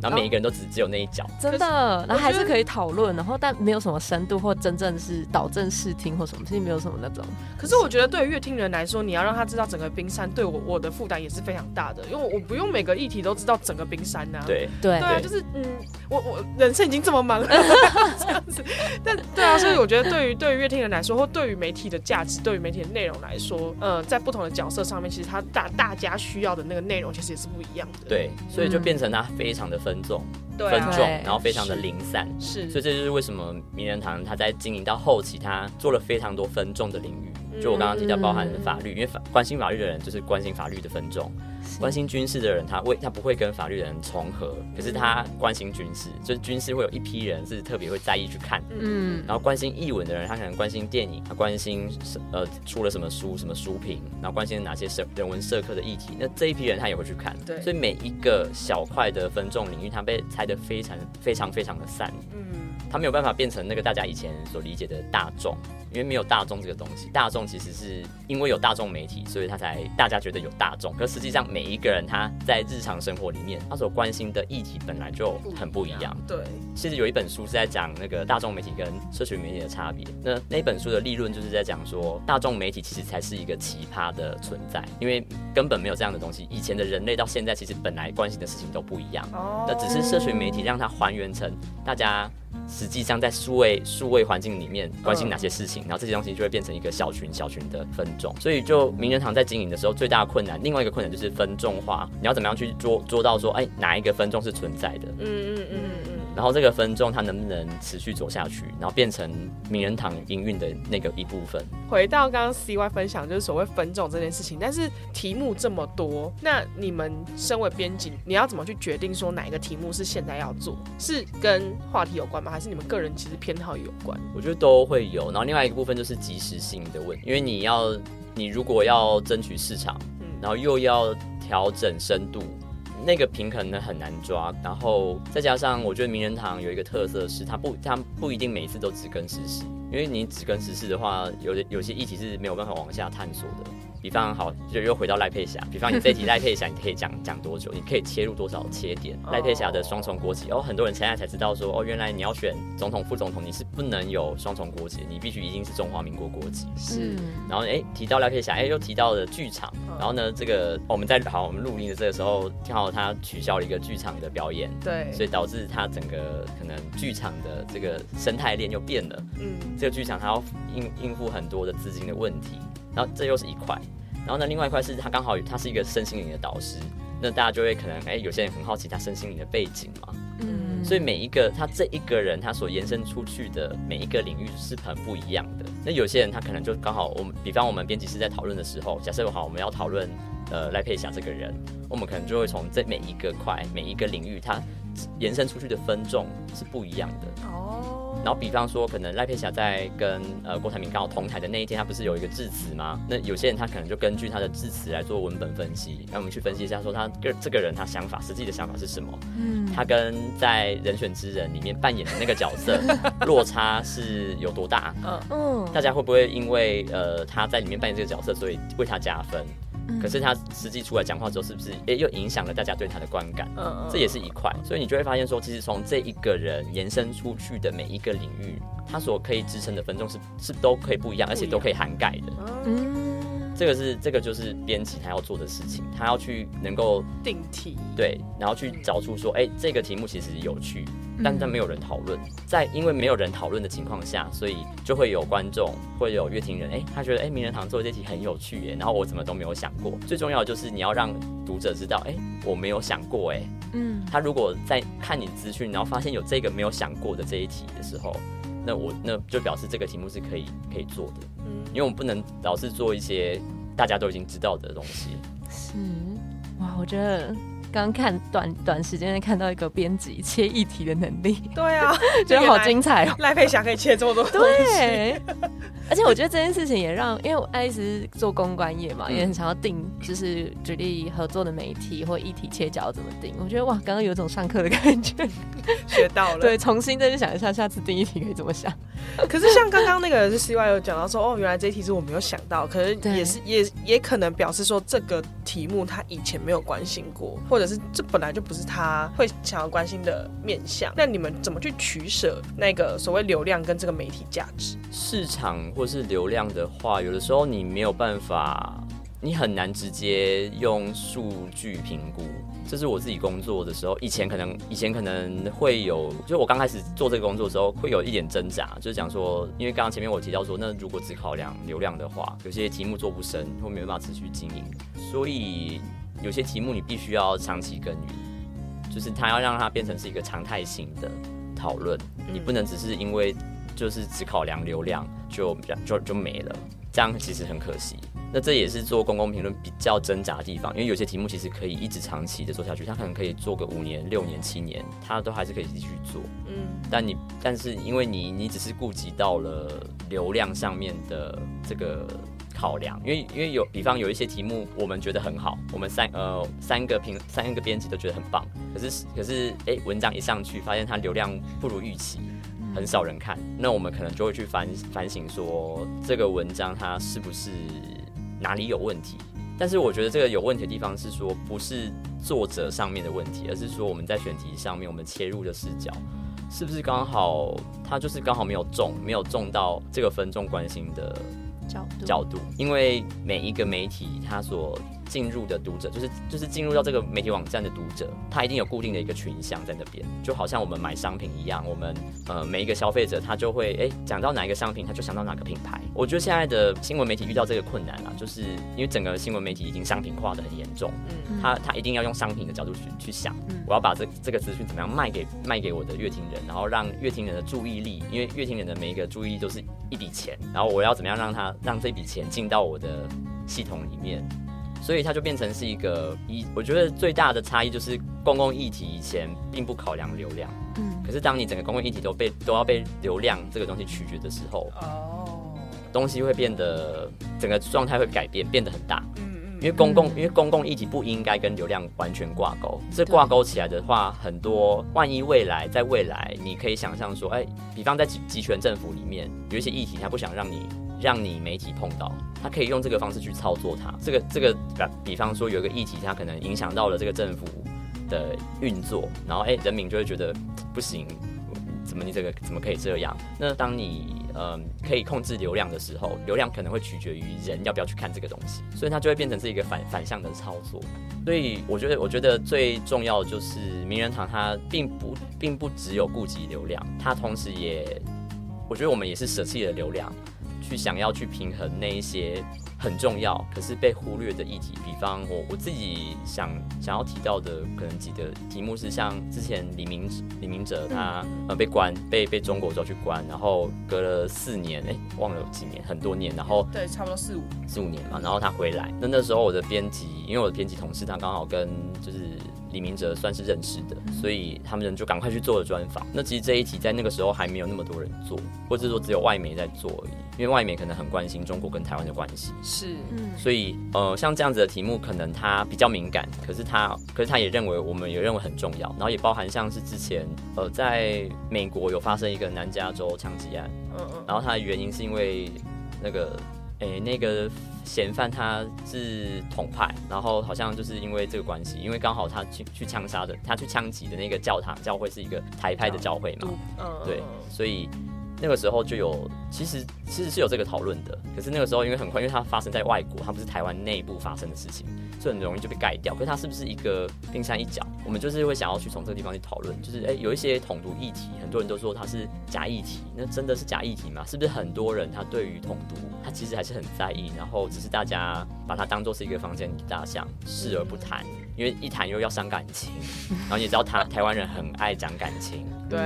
然后每一个人都只只有那一角，真的，然后还是可以讨论，然后但没有什么深度或真正是导正视听或什么，其实没有什么那种。可是我觉得对于乐听人来说，你要让他知道整个冰山，对我我的负担也是非常大的，因为我不用每个议题都知道整个冰山呐。对对对啊，就是嗯，我我人生已经这么忙了，这样子。但对啊，所以我觉得对于对于乐听人来说，或对于媒体的价值，对于媒体的内容来说，嗯，在不同的角色上面，其实他大大家需要的那个内容其实也是不一样的。对，所以就变成他非常的分众。分众，然后非常的零散，是，所以这就是为什么名人堂他在经营到后期，他做了非常多分众的领域。就我刚刚提到包含法律，因为法关心法律的人就是关心法律的分众。关心军事的人，他为他不会跟法律的人重合，可是他关心军事，就是军事会有一批人是特别会在意去看，嗯，然后关心译文的人，他可能关心电影，他关心呃出了什么书、什么书评，然后关心哪些社人文社科的议题，那这一批人他也会去看，对，所以每一个小块的分众领域，他被拍得非常非常非常的散，他没有办法变成那个大家以前所理解的大众，因为没有大众这个东西。大众其实是因为有大众媒体，所以他才大家觉得有大众。可实际上，每一个人他在日常生活里面，他所关心的议题本来就很不一样。对，其实有一本书是在讲那个大众媒体跟社群媒体的差别。那那本书的立论就是在讲说，大众媒体其实才是一个奇葩的存在，因为根本没有这样的东西。以前的人类到现在其实本来关心的事情都不一样。哦，那只是社群媒体让它还原成大家。实际上，在数位数位环境里面，关心哪些事情，然后这些东西就会变成一个小群小群的分众。所以，就名人堂在经营的时候，最大的困难，另外一个困难就是分众化。你要怎么样去捉捉到说，哎，哪一个分众是存在的？嗯嗯嗯嗯。然后这个分众它能不能持续走下去，然后变成名人堂营运的那个一部分？回到刚刚 C Y 分享，就是所谓分众这件事情。但是题目这么多，那你们身为编辑，你要怎么去决定说哪一个题目是现在要做？是跟话题有关吗？还是你们个人其实偏好有关？我觉得都会有。然后另外一个部分就是及时性的问，因为你要你如果要争取市场，嗯，然后又要调整深度。那个平衡呢很难抓，然后再加上我觉得名人堂有一个特色是，它不，它不一定每次都只跟实事，因为你只跟实事的话，有的有些议题是没有办法往下探索的。比方好，就又回到赖佩霞。比方你这题赖佩霞，你可以讲讲多久？你可以切入多少切点？赖佩霞的双重国籍，哦，很多人现在才知道说，哦，原来你要选总统、副总统，你是不能有双重国籍，你必须一定是中华民国国籍。是。然后哎，提到赖佩霞，哎，又提到了剧场。然后呢，这个我们在好，我们录音的这个时候，刚好他取消了一个剧场的表演。对。所以导致他整个可能剧场的这个生态链又变了。嗯。这个剧场它要应应付很多的资金的问题，然后这又是一块。然后呢，另外一块是他刚好他是一个身心灵的导师，那大家就会可能哎，有些人很好奇他身心灵的背景嘛，嗯，所以每一个他这一个人他所延伸出去的每一个领域是很不一样的。那有些人他可能就刚好我们，比方我们编辑师在讨论的时候，假设好我们要讨论呃赖佩霞这个人，我们可能就会从这每一个块每一个领域，它延伸出去的分众是不一样的。哦。然后，比方说，可能赖佩霞在跟呃郭台铭刚好同台的那一天，他不是有一个致辞吗？那有些人他可能就根据他的致辞来做文本分析，那我们去分析一下，说他个这个人他想法实际的想法是什么？嗯，他跟在人选之人里面扮演的那个角色 落差是有多大？嗯嗯，大家会不会因为呃他在里面扮演这个角色，所以为他加分？可是他实际出来讲话之后，是不是诶又影响了大家对他的观感？嗯嗯，这也是一块，所以你就会发现说，其实从这一个人延伸出去的每一个领域，他所可以支撑的分众是是都可以不一样，而且都可以涵盖的。嗯。这个是这个就是编辑他要做的事情，他要去能够定题，对，然后去找出说，哎，这个题目其实有趣，但但没有人讨论，在因为没有人讨论的情况下，所以就会有观众会有乐听人，哎，他觉得哎名人堂做这题很有趣耶，然后我怎么都没有想过，最重要的就是你要让读者知道，哎，我没有想过，哎，嗯，他如果在看你资讯，然后发现有这个没有想过的这一题的时候，那我那就表示这个题目是可以可以做的。嗯因为我们不能老是做一些大家都已经知道的东西。是，哇，我觉得。刚看短短时间内看到一个编辑切议题的能力，对啊，觉得好精彩哦！赖佩霞可以切这么多对，而且我觉得这件事情也让，因为爱丽丝做公关业嘛，也很想要定，就是举例合作的媒体或议题切角怎么定。我觉得哇，刚刚有种上课的感觉，学到了。对，重新再去想一下，下次定议题可以怎么想。可是像刚刚那个是 C Y 有讲到说，哦，原来这一题是我没有想到，可是也是也也可能表示说这个题目他以前没有关心过，或者。可是这本来就不是他会想要关心的面向，那你们怎么去取舍那个所谓流量跟这个媒体价值？市场或是流量的话，有的时候你没有办法，你很难直接用数据评估。这是我自己工作的时候，以前可能以前可能会有，就我刚开始做这个工作的时候，会有一点挣扎，就是讲说，因为刚刚前面我提到说，那如果只考量流量的话，有些题目做不深，会没办法持续经营，所以。有些题目你必须要长期耕耘，就是它要让它变成是一个常态性的讨论，你不能只是因为就是只考量流量就就就没了。这样其实很可惜。那这也是做公共评论比较挣扎的地方，因为有些题目其实可以一直长期的做下去，它可能可以做个五年、六年、七年，它都还是可以继续做。嗯，但你但是因为你你只是顾及到了流量上面的这个考量，因为因为有比方有一些题目我们觉得很好，我们三呃三个评三个编辑都觉得很棒，可是可是哎文章一上去发现它流量不如预期。很少人看，那我们可能就会去反反省说这个文章它是不是哪里有问题。但是我觉得这个有问题的地方是说不是作者上面的问题，而是说我们在选题上面我们切入的视角是不是刚好它就是刚好没有中，没有中到这个分众关心的角度，因为每一个媒体它所进入的读者，就是就是进入到这个媒体网站的读者，他一定有固定的一个群像在那边，就好像我们买商品一样，我们呃每一个消费者他就会哎讲到哪一个商品，他就想到哪个品牌。我觉得现在的新闻媒体遇到这个困难啊，就是因为整个新闻媒体已经商品化的很严重，嗯他他一定要用商品的角度去去想，我要把这这个资讯怎么样卖给卖给我的乐听人，然后让乐听人的注意力，因为乐听人的每一个注意力都是一笔钱，然后我要怎么样让他让这笔钱进到我的系统里面。所以它就变成是一个一，我觉得最大的差异就是公共议题以前并不考量流量，嗯，可是当你整个公共议题都被都要被流量这个东西取决的时候，哦，东西会变得整个状态会改变，变得很大。嗯嗯因为公共嗯。因为公共议题不应该跟流量完全挂钩，这挂钩起来的话，很多万一未来在未来，你可以想象说，哎，比方在集集权政府里面，有一些议题他不想让你让你媒体碰到，他可以用这个方式去操作它。这个这个比比方说有一个议题，它可能影响到了这个政府的运作，然后哎，人民就会觉得不行，怎么你这个怎么可以这样？那当你嗯可以控制流量的时候，流量可能会取决于人要不要去看这个东西，所以它就会变成是一个反反向的操作。所以我觉得，我觉得最重要的就是名人堂，它并不并不只有顾及流量，它同时也，我觉得我们也是舍弃了流量，去想要去平衡那一些很重要可是被忽略的议题。比方我我自己想想要提到的，可能几个题目是像之前李明李明哲他呃被关被被中国抓去关，然后隔了四年，哎忘了有几年很多年，然后对，差不多四五，四五年嘛，然后他回来，那那时候我的编辑，因为我的编辑同事他刚好跟就是李明哲算是认识的，所以他们人就赶快去做了专访。那其实这一题在那个时候还没有那么多人做，或者说只有外媒在做而已，因为外媒可能很关心中国跟台湾的关系，是，嗯，所以呃像这样子的题目，可能他比较敏感，可是他可是他也认为我们也认为很重要，然后也包含像是之前呃在美国有发生一个南加州枪击案。嗯嗯，然后它的原因是因为那个诶那个嫌犯他是统派，然后好像就是因为这个关系，因为刚好他去去枪杀的，他去枪击的那个教堂教会是一个台派的教会嘛，嗯，对，所以那个时候就有，其实其实是有这个讨论的，可是那个时候因为很快，因为它发生在外国，它不是台湾内部发生的事情，所以很容易就被盖掉。可是它是不是一个冰山一角？我们就是会想要去从这个地方去讨论，就是诶，有一些统独议题，很多人都说它是假议题，那真的是假议题吗？是不是很多人他对于统独，他其实还是很在意，然后只是大家把它当做是一个房间里大象，视而不谈，因为一谈又要伤感情，然后你知道台台湾人很爱讲感情。对，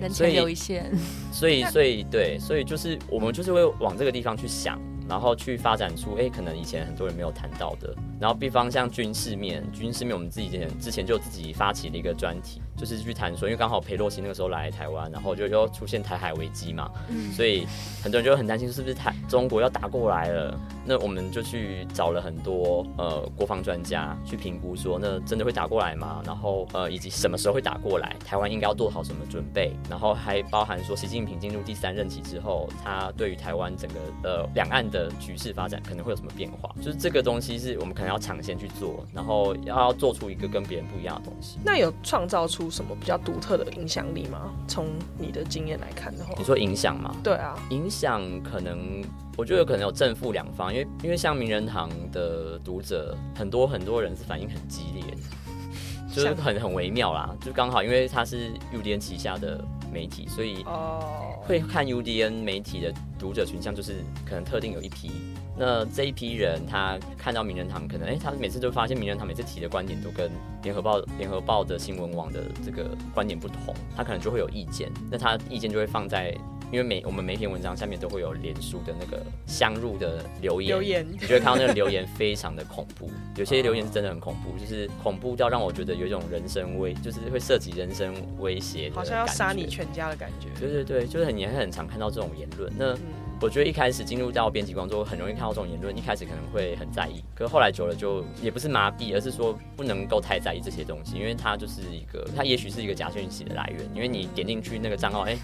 人所以前留一线，所以，所以对，所以就是我们就是会往这个地方去想，然后去发展出，哎，可能以前很多人没有谈到的。然后，比方像军事面，军事面我们自己之前之前就自己发起了一个专题，就是去谈说，因为刚好裴洛西那个时候来台湾，然后就又出现台海危机嘛，嗯所以很多人就很担心是不是台中国要打过来了。那我们就去找了很多呃国防专家去评估说，那真的会打过来吗？然后呃以及什么时候会打过来，台湾应该要做好什么准备？然后还包含说，习近平进入第三任期之后，他对于台湾整个呃两岸的局势发展可能会有什么变化？就是这个东西是我们可能要抢先去做，然后要做出一个跟别人不一样的东西。那有创造出什么比较独特的影响力吗？从你的经验来看的话你，说影响吗？对啊，影响可能，我觉得可能有正负两方，因为因为像名人堂的读者很多很多人是反应很激烈的，就是很很微妙啦，就刚好因为它是 UDN 旗下的媒体，所以哦，会看 UDN 媒体的读者群像就是可能特定有一批。那这一批人，他看到名人堂，可能哎、他每次就发现名人堂每次提的观点都跟联合报、联合报的新闻网的这个观点不同，他可能就会有意见。那他意见就会放在因为每我们每篇文章下面都会有脸书的那个相入的留言，留言你就会看到那个留言非常的恐怖，有些留言是真的很恐怖，就是恐怖到让我觉得有一种人身威，就是会涉及人身威胁，好像要杀你。全家的感觉。对对对，就是很也很常看到这种言论。那嗯我觉得一开始进入到编辑工作，很容易看到这种言论，一开始可能会很在意，可是后来久了就也不是麻痹，而是说不能够太在意这些东西，因为它就是一个，它也许是一个假讯息的来源，因为你点进去那个账号，哎、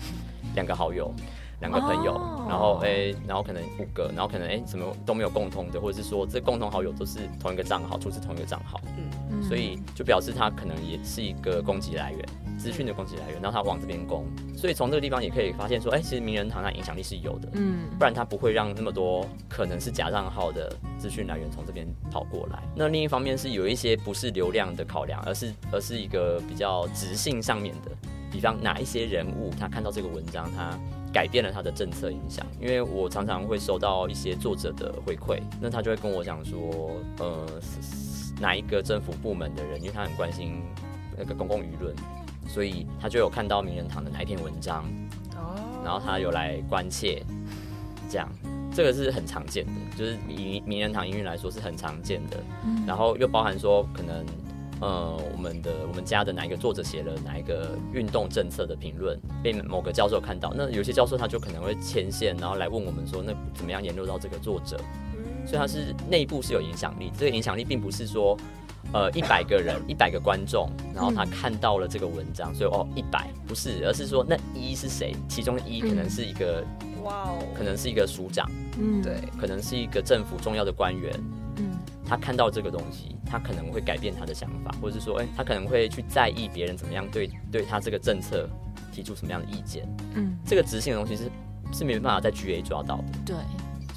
两个好友。两个朋友哦然后哎、然后可能五个，然后可能哎、什么都没有共通的，或者是说这共同好友都是同一个账号，出自同一个账号，嗯所以就表示它可能也是一个攻击来源，资讯的供给来源，然后他往这边供，所以从这个地方也可以发现说，哎、其实名人堂它影响力是有的，嗯不然他不会让那么多可能是假账号的资讯来源从这边跑过来。那另一方面是有一些不是流量的考量，而是而是一个比较直性上面的，比方哪一些人物他看到这个文章，他改变了他的政策影响。因为我常常会收到一些作者的回馈，那他就会跟我讲说，呃，哪一个政府部门的人，因为他很关心那个公共舆论。所以他就有看到名人堂的哪一篇文章，哦，然后他有来关切，这样，这个是很常见的，就是以名人堂音乐来说是很常见的。嗯然后又包含说，可能呃，我们的我们家的哪一个作者写了哪一个运动政策的评论，被某个教授看到，那有些教授他就可能会牵线，然后来问我们说，那怎么样研究到这个作者？所以它是内部是有影响力，这个影响力并不是说。呃，一百个人，一百个观众，然后他看到了这个文章，所以哦，一百不是，而是说那一是谁？其中一可能是一个，哇哦，可能是一个署长，嗯对，可能是一个政府重要的官员，嗯他看到这个东西，他可能会改变他的想法，或者是说，哎、他可能会去在意别人怎么样对对他这个政策提出什么样的意见。嗯这个执行的东西是是没办法在 GA 抓到的，对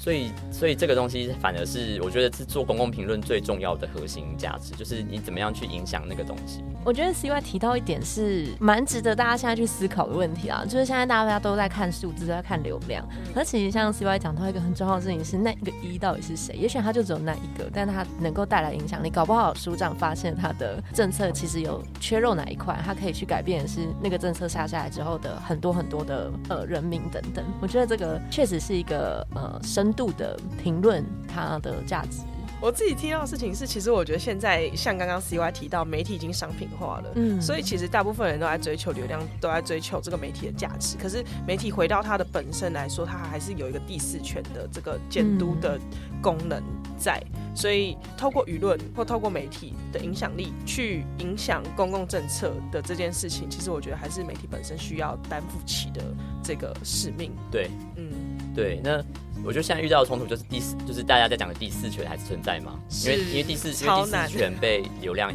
所以所以这个东西反而是我觉得是做公共评论最重要的核心价值，就是你怎么样去影响那个东西。我觉得 CY 提到一点是蛮值得大家现在去思考的问题啊，就是现在大家都在看数字，都在看流量，而其实像 CY 讲到一个很重要的事情是，那一个一到底是谁？也许他就只有那一个，但他能够带来影响力，搞不好署长发现他的政策其实有缺肉哪一块，他可以去改变的是那个政策下下来之后的很多很多的呃人民等等。我觉得这个确实是一个呃深度的评论它的价值。我自己听到的事情是，其实我觉得现在像刚刚 CY 提到，媒体已经商品化了。嗯所以其实大部分人都在追求流量，都在追求这个媒体的价值。可是媒体回到它的本身来说，它还是有一个第四权的这个监督的功能在。所以透过舆论或透过媒体的影响力去影响公共政策的这件事情，其实我觉得还是媒体本身需要担负起的这个使命。对嗯，对，那我觉得现在遇到的冲突就是第四，就是大家在讲的第四权还是存在嘛？因为因为第四因为第四权被流量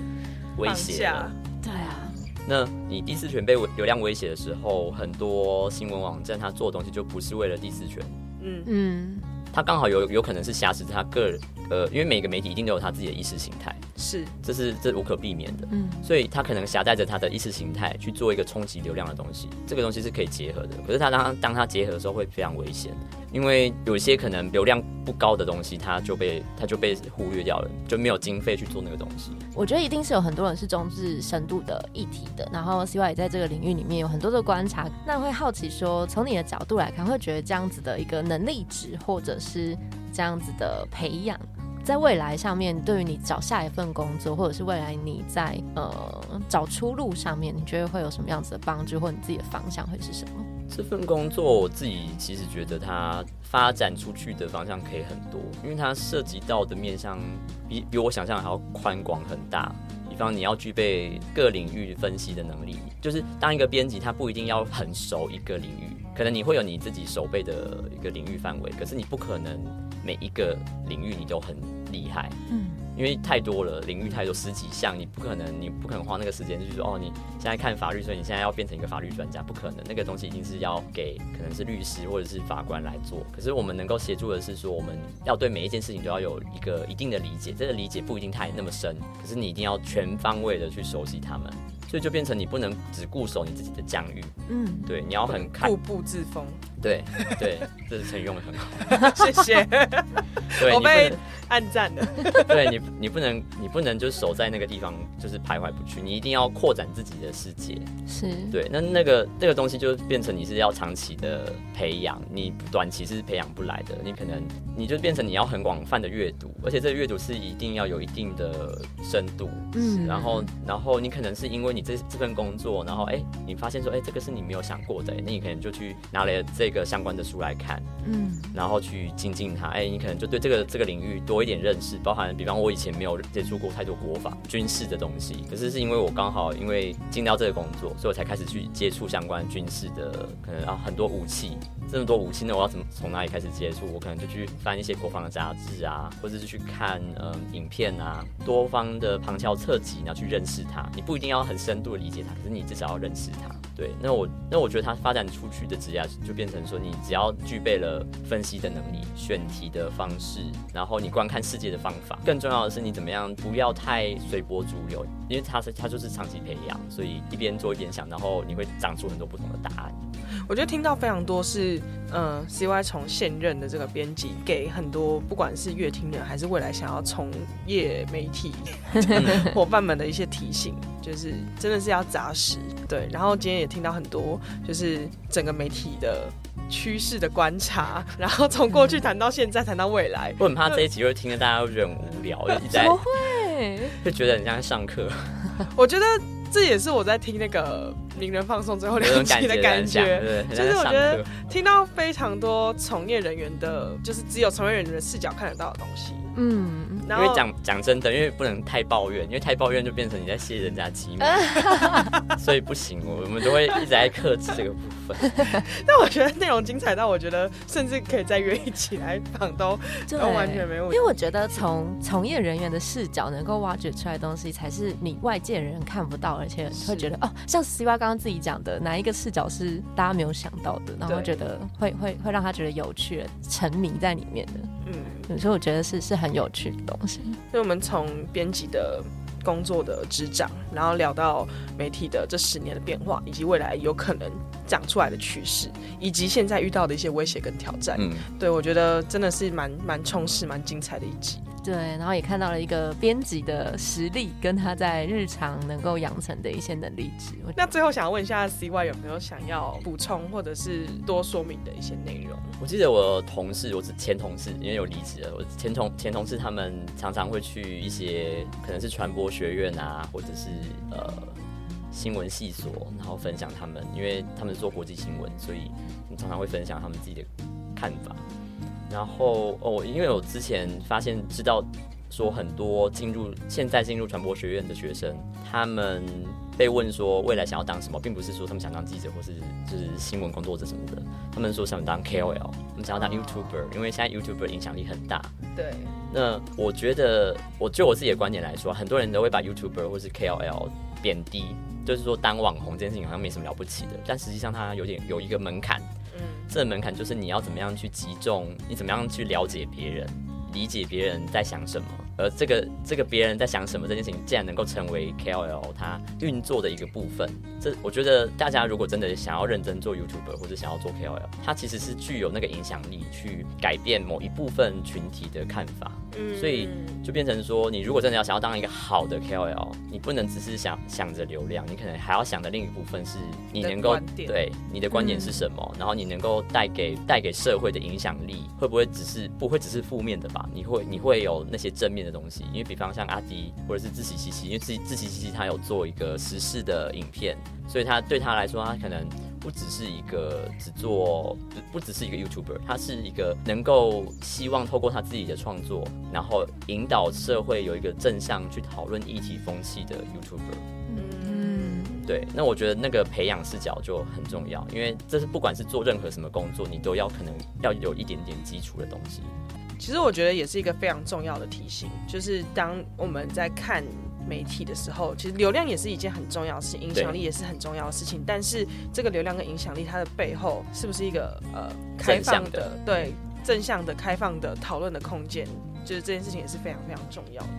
威胁下。了。对啊，那你第四权被流量威胁的时候，很多新闻网站它做的东西就不是为了第四权，嗯。嗯。它刚好有有可能是挟持他个人，呃，因为每个媒体一定都有他自己的意识形态，是这是这无可避免的，嗯所以他可能夹带着他的意识形态去做一个冲击流量的东西，这个东西是可以结合的。可是他当当他结合的时候会非常危险，因为有一些可能流量不高的东西，他就被他就被忽略掉了，就没有经费去做那个东西。我觉得一定是有很多人是重视深度的议题的，然后 C Y 也在这个领域里面有很多的观察，那会好奇说，从你的角度来看，会觉得这样子的一个能力值，或者是这样子的培养，在未来上面，对于你找下一份工作，或者是未来你在呃找出路上面，你觉得会有什么样子的帮助，或你自己的方向会是什么？这份工作我自己其实觉得它发展出去的方向可以很多，因为它涉及到的面向比比我想象还要宽广很大。比方你要具备各领域分析的能力，就是当一个编辑，他不一定要很熟一个领域，可能你会有你自己手背的一个领域范围，可是你不可能每一个领域你都很厉害。嗯因为太多了，领域太多，十几项，你不可能，你不可能花那个时间，就是说，哦，你现在看法律，所以你现在要变成一个法律专家，不可能，那个东西一定是要给可能是律师或者是法官来做。可是我们能够协助的是说，我们要对每一件事情都要有一个一定的理解，这个理解不一定太那么深，可是你一定要全方位的去熟悉他们。所以就变成你不能只固守你自己的疆域，嗯，对，你要很看固，步自封。对对，这是成语用的很好，谢谢，对，我被能，暗赞了。对你你不能你不能就守在那个地方就是徘徊不去，你一定要扩展自己的世界，是，对，那那个那个东西就变成你是要长期的培养，你短期是培养不来的。你可能你就变成你要很广泛的阅读，而且这个阅读是一定要有一定的深度。嗯然后然后你可能是因为你这这份工作，然后哎，你发现说哎这个是你没有想过的，那你可能就去拿了这个相关的书来看，嗯然后去精进它。哎，你可能就对这个这个领域多一点认识，包含比方我以前没有接触过太多国防、军事的东西，可是是因为我刚好因为进到这个工作，所以我才开始去接触相关军事的，可能啊很多武器，这么多武器，呢我要怎么从哪里开始接触？我可能就去翻一些国防的杂志啊，或者是去看嗯、影片啊，多方的旁敲侧击，然后去认识它。你不一定要很深度理解它，可是你至少要认识它。对，那我那我觉得它发展出去的职业就变成说，你只要具备了分析的能力、选题的方式，然后你观看世界的方法，更重要的是你怎么样不要太随波逐流，因为它是它就是长期培养，所以一边做一边想，然后你会长出很多不同的答案。我觉得听到非常多是，呃，CY 从现任的这个编辑给很多不管是乐听人还是未来想要从业媒体 伙伴们的一些提醒，就是真的是要扎实。对，然后今天也听到很多，就是整个媒体的趋势的观察，然后从过去谈到现在，谈到未来。我很怕这一集会听着大家会觉得很无聊，一直在怎么会？就觉得很像在上课，我觉得这也是我在听那个名人放送最后有两集的感觉，对，就是我觉得。听到非常多从业人员的，就是只有从业人员的视角看得到的东西。嗯，因为讲讲真的，因为不能太抱怨，因为太抱怨就变成你在泄人家机密，所以不行，我们都会一直在克制这个部分。但我觉得内容精彩到，我觉得甚至可以再约一起来访，都对都完全没问题因为。我觉得从从业人员的视角能够挖掘出来的东西，才是你外界人看不到，而且会觉得哦，像西瓜刚刚自己讲的，哪一个视角是大家没有想到的，然后觉得会会会让他觉得有趣，沉迷在里面的。嗯，所以我觉得是是很有趣的东西。所以我们从编辑的工作的执掌，然后聊到媒体的这十年的变化，以及未来有可能长出来的趋势，以及现在遇到的一些威胁跟挑战。嗯，对我觉得真的是蛮蛮充实、蛮精彩的一集。对，然后也看到了一个编辑的实力，跟他在日常能够养成的一些能力值。我那最后想要问一下 CY 有没有想要补充或者是多说明的一些内容？我记得我同事，我是前同事，因为有离职了。我前同前同事他们常常会去一些可能是传播学院啊，或者是呃新闻系所，然后分享他们，因为他们是做国际新闻，所以常常会分享他们自己的看法。然后哦，因为我之前发现知道说很多进入现在进入传播学院的学生，他们被问说未来想要当什么，并不是说他们想当记者或是就是新闻工作者什么的，他们说想当 KOL，他们想要当 YouTuber，因为现在 YouTuber 影响力很大。对，那我觉得，我就我自己的观点来说，很多人都会把 YouTuber 或是 KOL 贬低，就是说当网红这件事情好像没什么了不起的，但实际上它有点有一个门槛，这门槛就是你要怎么样去集中，你怎么样去了解别人，理解别人在想什么，而这个这个别人在想什么这件事情，竟然能够成为 KOL 它运作的一个部分。这我觉得大家如果真的想要认真做 YouTuber 或者想要做 KOL，它其实是具有那个影响力去改变某一部分群体的看法。嗯所以就变成说，你如果真的要想要当一个好的 KOL，你不能只是想想着流量，你可能还要想的另一部分是你能够对你的观点是什么，然后你能够带给带给社会的影响力，会不会只是不会只是负面的吧？你会你会有那些正面的东西，因为比方像阿迪或者是自喜西西，因为自自喜西西他有做一个时事的影片，所以他对他来说，他可能。不只是一个只做不不只是一个 YouTuber，他是一个能够希望透过他自己的创作，然后引导社会有一个正向去讨论议题风气的 YouTuber。嗯，对，那我觉得那个培养视角就很重要，因为这是不管是做任何什么工作，你都要可能要有一点点基础的东西。其实我觉得也是一个非常重要的提醒，就是当我们在看媒体的时候，其实流量也是一件很重要的事情，影响力也是很重要的事情。但是这个流量跟影响力，它的背后是不是一个呃开放的正的对正向的、开放的讨论的空间？就是这件事情也是非常非常重要的。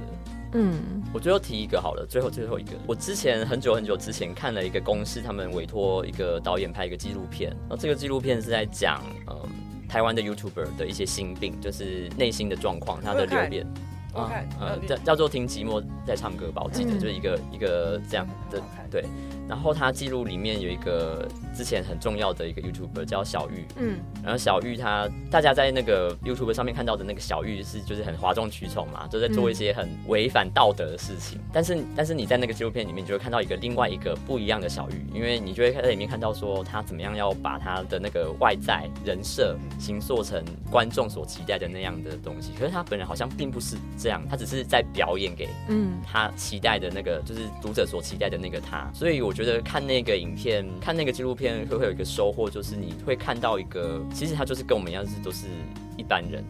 嗯，我最后提一个好了，最后最后一个，我之前很久很久之前看了一个公司，他们委托一个导演拍一个纪录片，然后这个纪录片是在讲，嗯，台湾的 YouTuber 的一些心病，就是内心的状况，他的留言。我看，呃，叫叫做听寂寞在唱歌吧，我记得就是一个一个这样的对。然后他记录里面有一个之前很重要的一个 YouTuber 叫小玉，嗯，然后小玉他大家在那个 YouTuber 上面看到的那个小玉是就是很哗众取宠嘛，都在做一些很违反道德的事情。但是但是你在那个纪录片里面就会看到一个另外一个不一样的小玉，因为你就会在里面看到说他怎么样要把他的那个外在人设形塑成观众所期待的那样的东西，可是他本人好像并不是这样，他只是在表演给嗯他期待的那个就是读者所期待的那个他，所以我觉得觉得看那个影片，看那个纪录片会会有一个收获，就是你会看到一个，其实他就是跟我们一样，是都是一般人。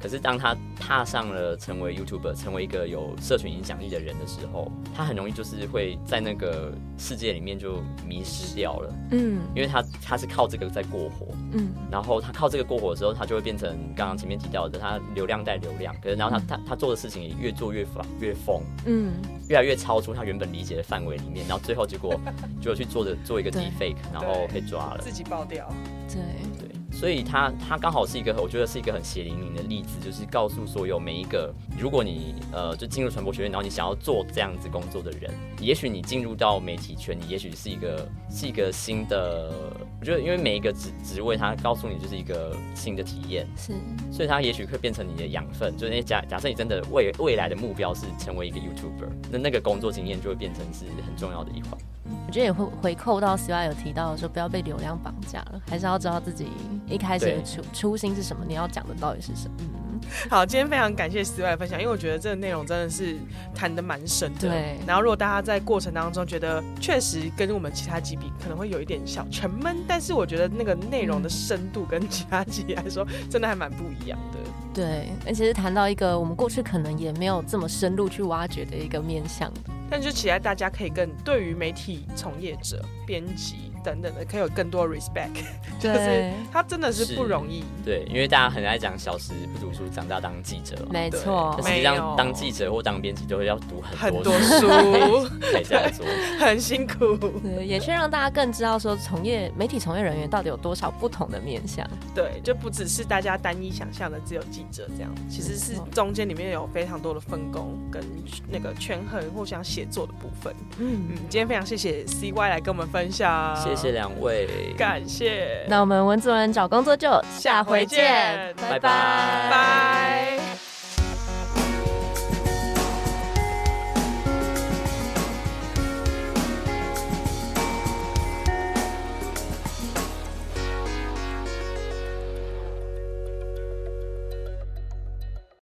可是当他踏上了成为 YouTuber，成为一个有社群影响力的人的时候，他很容易就是会在那个世界里面就迷失掉了。嗯，因为他他是靠这个在过活。嗯，然后他靠这个过活的时候，他就会变成刚刚前面提到的，他流量带流量。可是然后他他他做的事情也越做越疯，越疯。嗯，越来越超出他原本理解的范围里面，然后最后结果就去做的做一个 deepfake，然后被抓了，自己爆掉。对对。所以他他刚好是一个，我觉得是一个很血淋淋的例子，就是告诉所有每一个，如果你呃就进入传播学院，然后你想要做这样子工作的人，也许你进入到媒体圈，你也许是一个是一个新的，我觉得因为每一个职职位，他告诉你就是一个新的体验，是，所以他也许会变成你的养分，就是假假设你真的未未来的目标是成为一个 YouTuber，那那个工作经验就会变成是很重要的一环。我觉得也会回扣到 C Y 有提到说，不要被流量绑架了，还是要知道自己一开始的初初心是什么，你要讲的到底是什么。嗯，好，今天非常感谢 C Y 的分享，因为我觉得这个内容真的是谈的蛮深的。对。然后，如果大家在过程当中觉得确实跟我们其他集比可能会有一点小沉闷，但是我觉得那个内容的深度跟其他集来说，真的还蛮不一样的。对，而且是谈到一个我们过去可能也没有这么深入去挖掘的一个面向。但就期待大家可以更对于媒体从业者、编辑等等的，可以有更多 respect。就是，他真的是不容易。对，因为大家很爱讲小时不读书，长大当记者。没错，实际上当记者或当编辑都会要读很多书，才这样做，很辛苦。对，也是让大家更知道说，从业媒体从业人员到底有多少不同的面向。对，就不只是大家单一想象的只有记者这样，其实是中间里面有非常多的分工跟那个权衡互相。写作的部分，嗯嗯，今天非常谢谢 CY 来跟我们分享，谢谢两位，感谢。那我们文字文找工作就下回见，拜拜。拜。